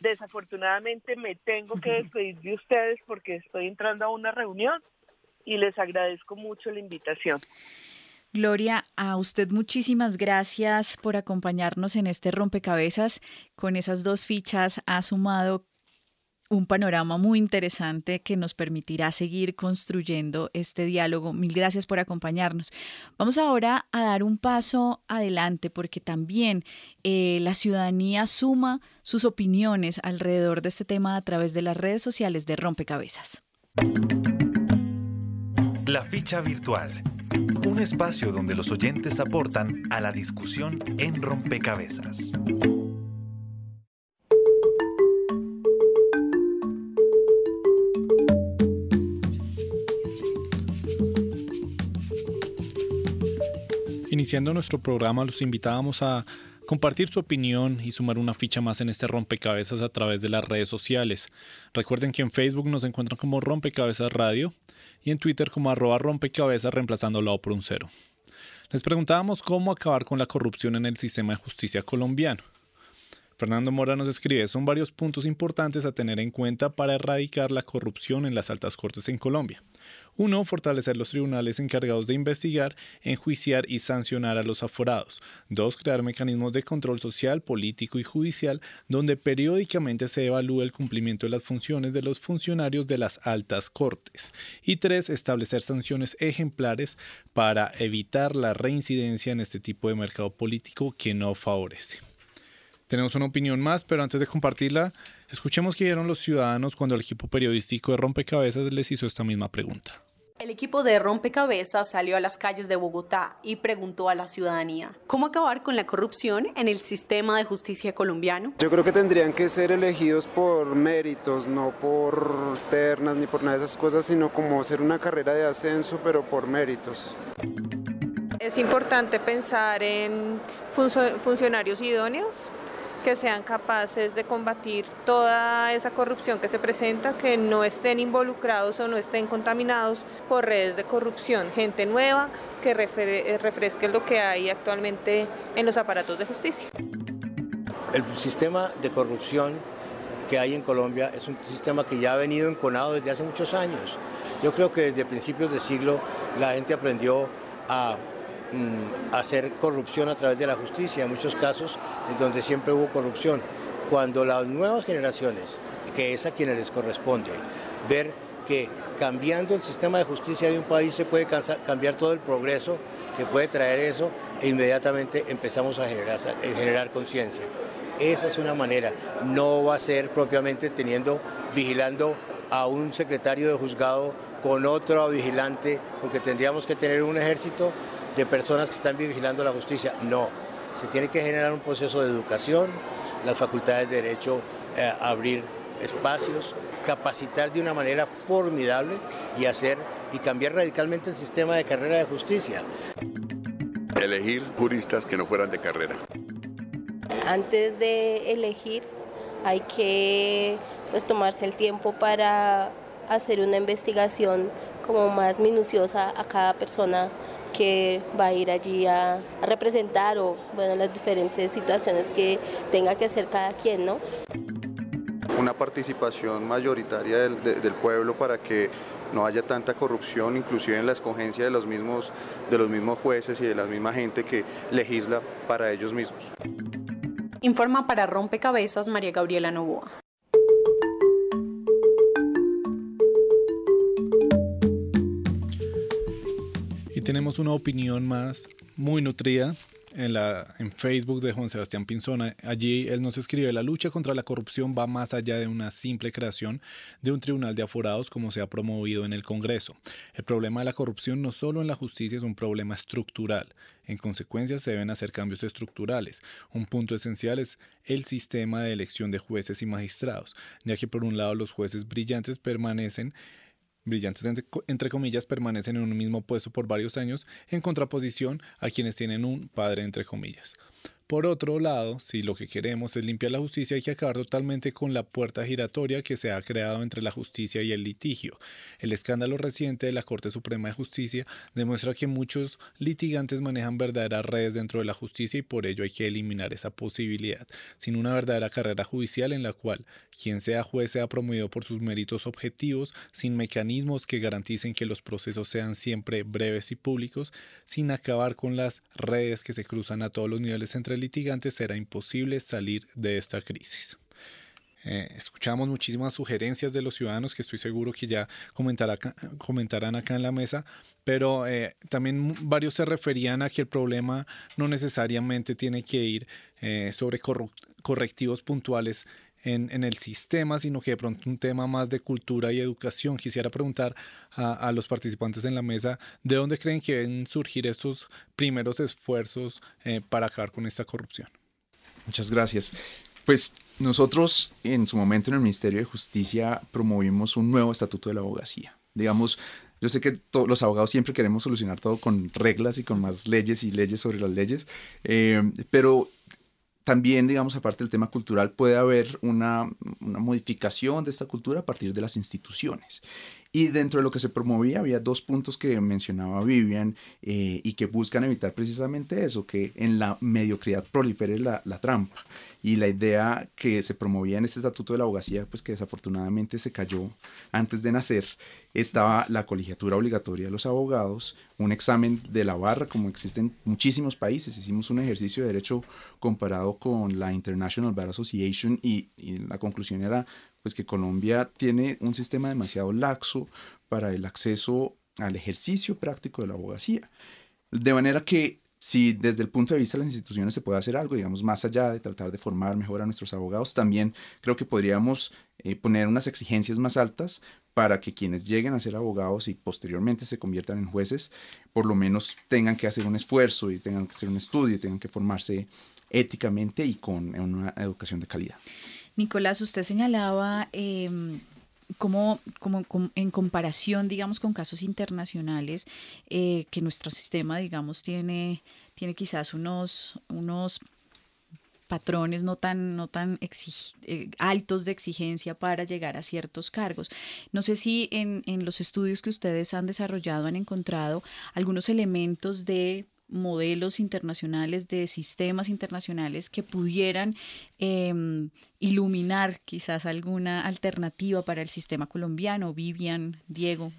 Desafortunadamente me tengo que despedir de ustedes porque estoy entrando a una reunión y les agradezco mucho la invitación. Gloria, a usted muchísimas gracias por acompañarnos en este rompecabezas. Con esas dos fichas ha sumado un panorama muy interesante que nos permitirá seguir construyendo este diálogo. Mil gracias por acompañarnos. Vamos ahora a dar un paso adelante porque también eh, la ciudadanía suma sus opiniones alrededor de este tema a través de las redes sociales de Rompecabezas. La ficha virtual un espacio donde los oyentes aportan a la discusión en rompecabezas. Iniciando nuestro programa, los invitábamos a compartir su opinión y sumar una ficha más en este rompecabezas a través de las redes sociales. Recuerden que en Facebook nos encuentran como Rompecabezas Radio y en Twitter como arroba rompecabezas reemplazando la O por un cero. Les preguntábamos cómo acabar con la corrupción en el sistema de justicia colombiano. Fernando Mora nos escribe, son varios puntos importantes a tener en cuenta para erradicar la corrupción en las altas cortes en Colombia. Uno, fortalecer los tribunales encargados de investigar, enjuiciar y sancionar a los aforados. Dos, crear mecanismos de control social, político y judicial donde periódicamente se evalúe el cumplimiento de las funciones de los funcionarios de las altas cortes. Y tres, establecer sanciones ejemplares para evitar la reincidencia en este tipo de mercado político que no favorece. Tenemos una opinión más, pero antes de compartirla, escuchemos qué dijeron los ciudadanos cuando el equipo periodístico de Rompecabezas les hizo esta misma pregunta. El equipo de Rompecabezas salió a las calles de Bogotá y preguntó a la ciudadanía, ¿cómo acabar con la corrupción en el sistema de justicia colombiano? Yo creo que tendrían que ser elegidos por méritos, no por ternas ni por nada de esas cosas, sino como ser una carrera de ascenso, pero por méritos. Es importante pensar en funcionarios idóneos que sean capaces de combatir toda esa corrupción que se presenta, que no estén involucrados o no estén contaminados por redes de corrupción, gente nueva que refresque lo que hay actualmente en los aparatos de justicia. El sistema de corrupción que hay en Colombia es un sistema que ya ha venido enconado desde hace muchos años. Yo creo que desde principios de siglo la gente aprendió a hacer corrupción a través de la justicia, en muchos casos en donde siempre hubo corrupción. Cuando las nuevas generaciones, que es a quienes les corresponde, ver que cambiando el sistema de justicia de un país se puede cambiar todo el progreso que puede traer eso e inmediatamente empezamos a generar, a generar conciencia. Esa es una manera, no va a ser propiamente teniendo, vigilando a un secretario de juzgado con otro vigilante, porque tendríamos que tener un ejército de personas que están vigilando la justicia. No, se tiene que generar un proceso de educación, las facultades de derecho eh, abrir espacios, capacitar de una manera formidable y hacer y cambiar radicalmente el sistema de carrera de justicia. Elegir juristas que no fueran de carrera. Antes de elegir hay que pues, tomarse el tiempo para hacer una investigación como más minuciosa a cada persona que va a ir allí a, representar o bueno, las diferentes situaciones que tenga que hacer cada quien, ¿no? Una participación mayoritaria del, del pueblo para que no haya tanta corrupción, inclusive en la escogencia de los mismos, de los mismos jueces y de la misma gente que legisla para ellos mismos. Informa para Rompecabezas María Gabriela Novoa. Tenemos una opinión más muy nutrida en, la, en Facebook de Juan Sebastián Pinzona. Allí él nos escribe, la lucha contra la corrupción va más allá de una simple creación de un tribunal de aforados como se ha promovido en el Congreso. El problema de la corrupción no solo en la justicia es un problema estructural. En consecuencia, se deben hacer cambios estructurales. Un punto esencial es el sistema de elección de jueces y magistrados, ya que por un lado los jueces brillantes permanecen brillantes entre, comillas permanecen en un mismo puesto por varios años en contraposición a quienes tienen un padre entre comillas. Por otro lado, si lo que queremos es limpiar la justicia, hay que acabar totalmente con la puerta giratoria que se ha creado entre la justicia y el litigio. El escándalo reciente de la Corte Suprema de Justicia demuestra que muchos litigantes manejan verdaderas redes dentro de la justicia y por ello hay que eliminar esa posibilidad. Sin una verdadera carrera judicial en la cual quien sea juez sea promovido por sus méritos objetivos, sin mecanismos que garanticen que los procesos sean siempre breves y públicos, sin acabar con las redes que se cruzan a todos los niveles entre litigantes, será imposible salir de esta crisis. Eh, escuchamos muchísimas sugerencias de los ciudadanos que estoy seguro que ya comentará, comentarán acá en la mesa, pero eh, también varios se referían a que el problema no necesariamente tiene que ir eh, sobre correctivos puntuales en, en, el sistema, sino que de pronto un tema más de cultura y educación. Quisiera preguntar a, a, los participantes en la mesa de dónde creen que deben surgir estos primeros esfuerzos para acabar con esta corrupción. Muchas gracias. Pues nosotros en su momento en el Ministerio de Justicia promovimos un nuevo estatuto de la abogacía. Digamos, yo sé que los abogados siempre queremos solucionar todo con reglas y con más leyes y leyes sobre las leyes, eh, pero también, digamos, aparte del tema cultural, puede haber una, una, modificación de esta cultura a partir de las instituciones. Y dentro de lo que se promovía había dos puntos que mencionaba Vivian eh, y que buscan evitar precisamente eso, que en la mediocridad prolifere la, la, trampa. Y la idea que se promovía en este estatuto de la abogacía, pues que desafortunadamente se cayó antes de nacer, estaba la colegiatura obligatoria de los abogados, un examen de la barra como existe en muchísimos países. Hicimos un ejercicio de derecho comparado con la International Bar Association y, y la conclusión era pues que Colombia tiene un sistema demasiado laxo para el acceso al ejercicio práctico de la abogacía. De manera que si desde el punto de vista de las instituciones se puede hacer algo, digamos, más allá de tratar de formar mejor a nuestros abogados, también creo que podríamos eh, poner unas exigencias más altas para que quienes lleguen a ser abogados y posteriormente se conviertan en jueces, por lo menos tengan que hacer un esfuerzo y tengan que hacer un estudio y tengan que formarse éticamente y con una educación de calidad. Nicolás, usted señalaba eh, cómo, en comparación, digamos, con casos internacionales, eh, que nuestro sistema, digamos, tiene, tiene quizás unos, unos patrones no tan, no tan eh, altos de exigencia para llegar a ciertos cargos. No sé si en, en los estudios que ustedes han desarrollado han encontrado algunos elementos de modelos internacionales, de sistemas internacionales que pudieran em, iluminar quizás alguna alternativa para el sistema colombiano. Vivian, Diego.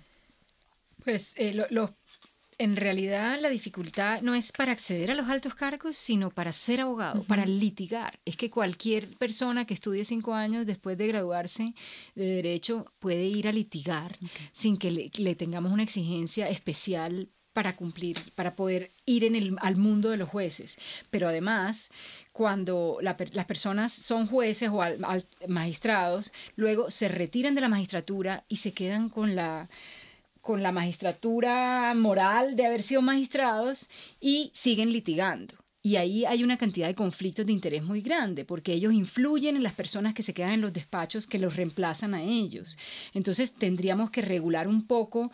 Pues eh, lo, en realidad la dificultad no es para acceder a los altos cargos, sino para ser abogado, para litigar. Es que cualquier persona que estudie cinco años después de graduarse de derecho puede ir a litigar sin que le, le, tengamos una exigencia especial para cumplir, para poder ir en el, al mundo de los jueces. Pero además, cuando las personas son jueces o magistrados, luego se retiran de la magistratura y se quedan con la con la magistratura moral de haber sido magistrados y siguen litigando. Y ahí hay una cantidad de conflictos de interés muy grande, porque ellos influyen en las personas que se quedan en los despachos que los reemplazan a ellos. Entonces tendríamos que regular un poco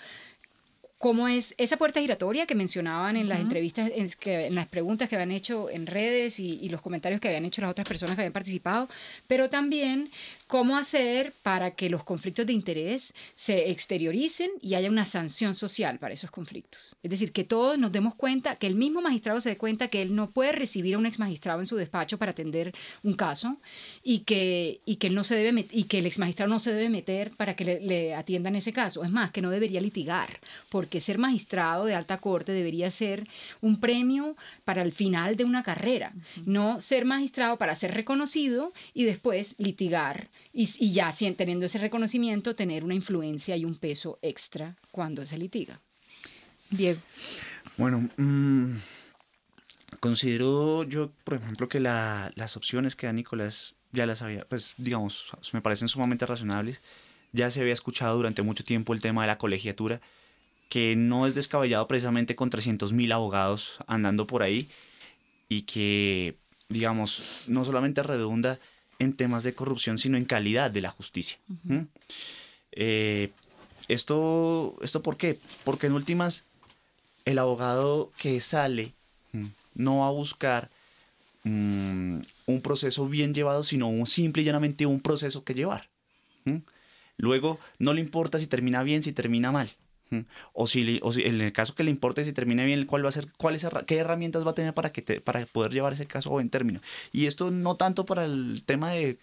cómo es esa puerta giratoria que mencionaban en las entrevistas, en, que, en, las preguntas que habían hecho en redes y, y, los comentarios que habían hecho las otras personas que habían participado, pero también cómo hacer para que los conflictos de interés se exterioricen y haya una sanción social para esos conflictos. Es decir, que todos nos demos cuenta, que el mismo magistrado se dé cuenta que él no puede recibir a un ex magistrado en su despacho para atender un caso y que, y que, él no se debe y que el ex magistrado no se debe meter para que le, le atiendan ese caso. Es más, que no debería litigar, porque ser magistrado de alta corte debería ser un premio para el final de una carrera, no ser magistrado para ser reconocido y después litigar y, y ya teniendo ese reconocimiento, tener una influencia y un peso extra cuando se litiga. Diego. Bueno, mmm, considero yo, por ejemplo, que la, las opciones que da Nicolás ya las había, pues digamos, me parecen sumamente razonables. Ya se había escuchado durante mucho tiempo el tema de la colegiatura, que no es descabellado precisamente con 300.000 abogados andando por ahí y que, digamos, no solamente redunda en temas de corrupción, sino en calidad de la justicia. ¿Mm? eh, esto, ¿Esto por qué? Porque en últimas, el abogado que sale no va a buscar mm, un proceso bien llevado, sino un simple y llanamente un proceso que llevar. Luego, no le importa si termina bien, si termina mal. O si, o si, en el caso que le importe si termina bien, cuál va a ser, cuáles qué herramientas va a tener para que para poder llevar ese caso a buen término. Y esto no tanto para el tema de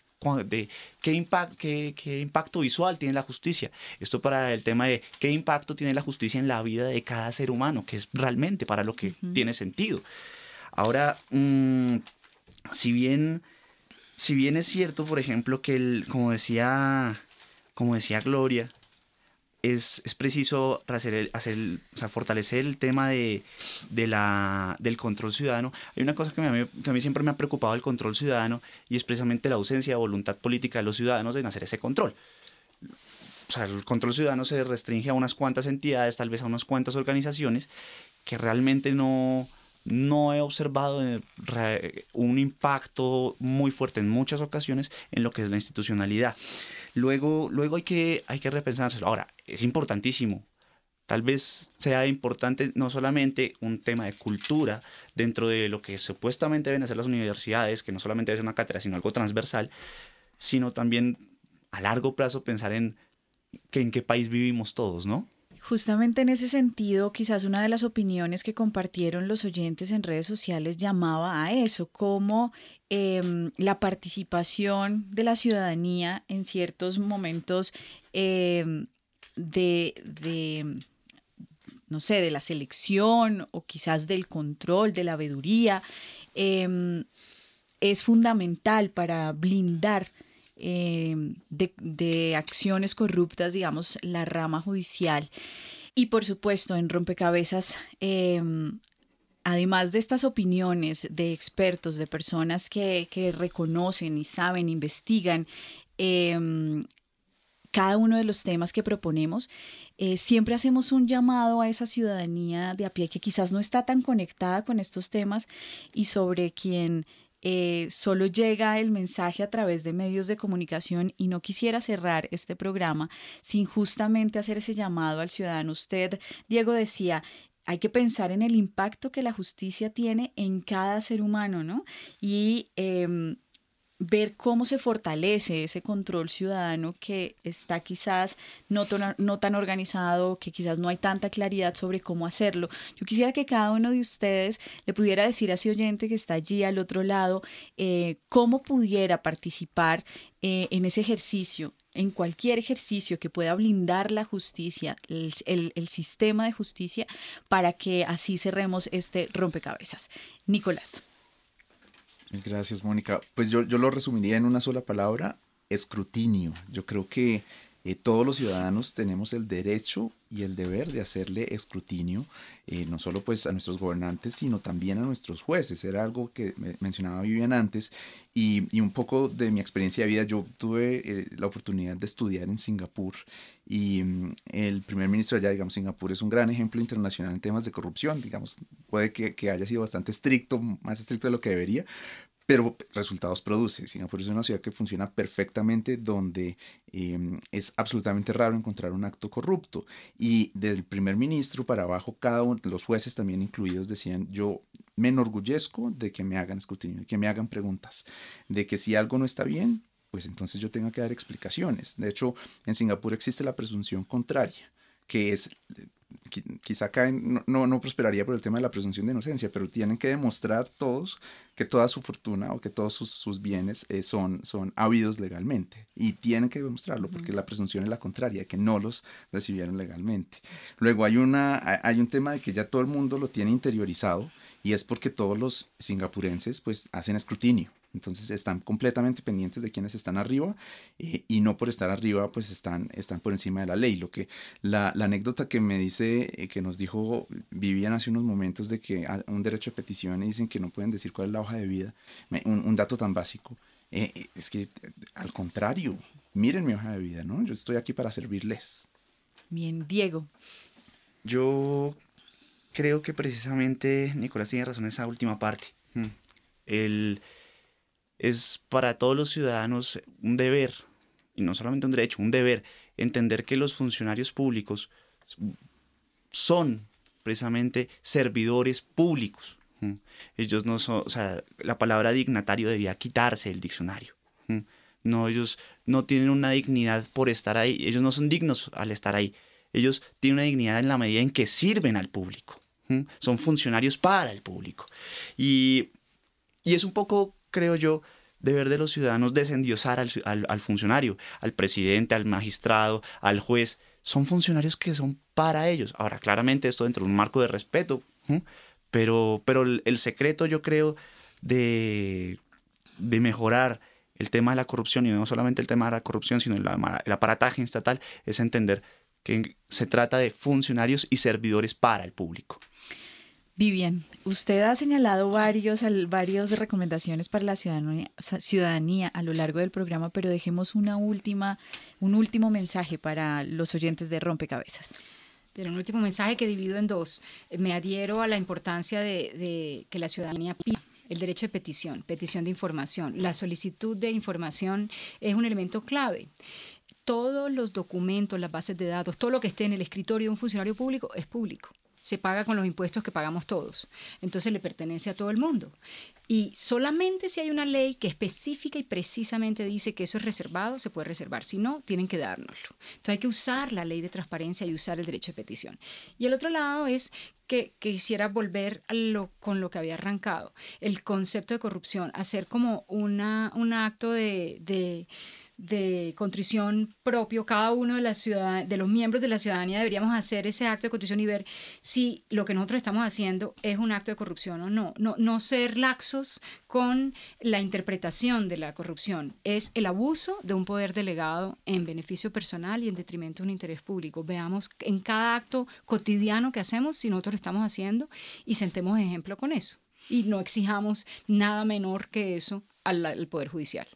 de qué, impact, qué, qué, impacto visual tiene la justicia. Esto para el tema de qué impacto tiene la justicia en la vida de cada ser humano, que es realmente para lo que tiene sentido. Ahora, mm, si bien si bien es cierto, por ejemplo, que el, como decía, como decía Gloria, es, preciso hacer, hacer fortalecer el tema de, la, del control ciudadano. Hay una cosa que, a mí siempre me ha preocupado el control ciudadano y es precisamente la ausencia de voluntad política de los ciudadanos en hacer ese control. O sea, el control ciudadano se restringe a unas cuantas entidades, tal vez a unas cuantas organizaciones que realmente no, no he observado eh, un impacto muy fuerte en muchas ocasiones en lo que es la institucionalidad. Luego, luego hay, que, hay que repensárselo. Ahora, es importantísimo. Tal vez sea importante no solamente un tema de cultura dentro de lo que supuestamente deben hacer las universidades, que no solamente es una cátedra, sino algo transversal, sino también a largo plazo pensar en que en qué país vivimos todos, ¿no? Justamente en ese sentido, quizás una de las opiniones que compartieron los oyentes en redes sociales llamaba a eso, como em, la participación de la ciudadanía en ciertos momentos em, de, no sé, de la selección o quizás del control, de la veeduría, em, es fundamental para blindar Em, de, acciones corruptas, digamos, la rama judicial. Y por supuesto, en rompecabezas, em, además de estas opiniones de expertos, de personas que, reconocen y saben, investigan, em, cada uno de los temas que proponemos, eh, siempre hacemos un llamado a esa ciudadanía de a pie que quizás no está tan conectada con estos temas y sobre quien eh, solo llega el mensaje a través de medios de comunicación y no quisiera cerrar este programa sin justamente hacer ese llamado al ciudadano. Usted, Diego, decía, hay que pensar en el impacto que la justicia tiene en cada ser humano, ¿no? Y em, ver cómo se fortalece ese control ciudadano que está quizás no, no, tan organizado, que quizás no hay tanta claridad sobre cómo hacerlo. Yo quisiera que cada uno de ustedes le pudiera decir a ese oyente que está allí al otro lado eh, cómo pudiera participar eh, en ese ejercicio, en cualquier ejercicio que pueda blindar la justicia, el, el sistema de justicia, para que así cerremos este rompecabezas. Nicolás. Gracias, Mónica. Pues yo, yo lo resumiría en una sola palabra, escrutinio. Yo creo que eh, todos los ciudadanos tenemos el derecho y el deber de hacerle escrutinio, eh, no solo pues a nuestros gobernantes, sino también a nuestros jueces. Era algo que mencionaba Vivian antes y, un poco de mi experiencia de vida. Yo tuve eh, la oportunidad de estudiar en Singapur y mm, el primer ministro allá, digamos, Singapur es un gran ejemplo internacional en temas de corrupción, digamos, puede que haya sido bastante estricto, más estricto de lo que debería, pero resultados produce. Singapur es una ciudad que funciona perfectamente, donde em, es absolutamente raro encontrar un acto corrupto. Y del primer ministro para abajo, cada uno, los jueces también incluidos, decían, yo me enorgullezco de que me hagan escrutinio, de que me hagan preguntas, de que si algo no está bien, pues entonces yo tengo que dar explicaciones. De hecho, en Singapur existe la presunción contraria, que es quizá acá no, no, prosperaría por el tema de la presunción de inocencia, pero tienen que demostrar todos que toda su fortuna o que todos sus, bienes eh, son, son habidos legalmente. Y tienen que demostrarlo porque la presunción es la contraria, que no los recibieron legalmente. Luego hay, una, hay un tema de que ya todo el mundo lo tiene interiorizado y es porque todos los singapurenses pues hacen escrutinio. Entonces están completamente pendientes de quienes están arriba eh, y no por estar arriba pues están, están por encima de la ley. Lo que la, la anécdota que me dice, eh, que nos dijo Vivian hace unos momentos de que un derecho de petición y dicen que no pueden decir cuál es la hoja de vida, un, dato tan básico. Eh, es que al contrario, miren mi hoja de vida, ¿no? Yo estoy aquí para servirles. Bien, Diego. Yo creo que precisamente Nicolás tiene razón en esa última parte. Mm. El, es para todos los ciudadanos un deber, y no solamente un derecho, un deber, entender que los funcionarios públicos son precisamente servidores públicos. Ellos no son, o sea, la palabra dignatario debía quitarse del diccionario. No, ellos no tienen una dignidad por estar ahí. Ellos no son dignos al estar ahí. Ellos tienen una dignidad en la medida en que sirven al público. Son funcionarios para el público. Y, y, es un poco, creo yo, deber de los ciudadanos desendiosar al, al, funcionario, al presidente, al magistrado, al juez. Son funcionarios que son para ellos. Ahora, claramente esto dentro de un marco de respeto, pero, pero el, secreto, yo creo, de, de mejorar el tema de la corrupción, y no solamente el tema de la corrupción, sino el, el aparataje estatal, es entender que se trata de funcionarios y servidores para el público. Vivian, usted ha señalado varios, varias recomendaciones para la ciudadanía, ciudadanía a lo largo del programa, pero dejemos una última, un último mensaje para los oyentes de Rompecabezas. Pero un último mensaje que divido en dos. Me adhiero a la importancia de, de que la ciudadanía pida el derecho de petición, petición de información. La solicitud de información es un elemento clave todos los documentos, las bases de datos, todo lo que esté en el escritorio de un funcionario público es público. Se paga con los impuestos que pagamos todos. Entonces le pertenece a todo el mundo. Y solamente si hay una ley que específica y precisamente dice que eso es reservado, se puede reservar. Si no, tienen que dárnoslo. Entonces hay que usar la ley de transparencia y usar el derecho de petición. Y el otro lado es que, quisiera volver a lo, con lo que había arrancado, el concepto de corrupción, hacer como una, un acto de de contrición propio, cada uno de, de los miembros de la ciudadanía deberíamos hacer ese acto de contrición y ver si lo que nosotros estamos haciendo es un acto de corrupción o no. No, no ser laxos con la interpretación de la corrupción. Es el abuso de un poder delegado en beneficio personal y en detrimento de un interés público. Veamos en cada acto cotidiano que hacemos si nosotros lo estamos haciendo y sentemos ejemplo con eso. Y no exijamos nada menor que eso al Poder Judicial.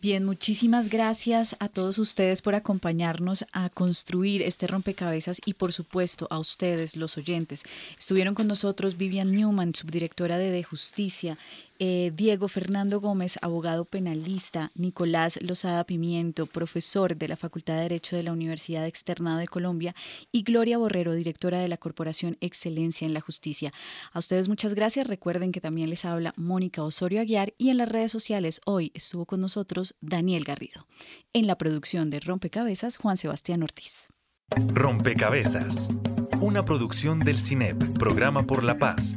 Bien, muchísimas gracias a todos ustedes por acompañarnos a construir este rompecabezas y por supuesto a ustedes, los oyentes. Estuvieron con nosotros Vivian Newman, subdirectora de De Justicia, eh, Diego Fernando Gómez, abogado penalista, Nicolás Lozada Pimiento, profesor de la Facultad de Derecho de la Universidad Externado de Colombia, y Gloria Borrero, directora de la Corporación Excelencia en la Justicia. A ustedes muchas gracias. Recuerden que también les habla Mónica Osorio Aguiar y en las redes sociales hoy estuvo con nosotros Daniel Garrido. En la producción de Rompecabezas, Juan Sebastián Ortiz. Rompecabezas, una producción del CINEP, Programa por la Paz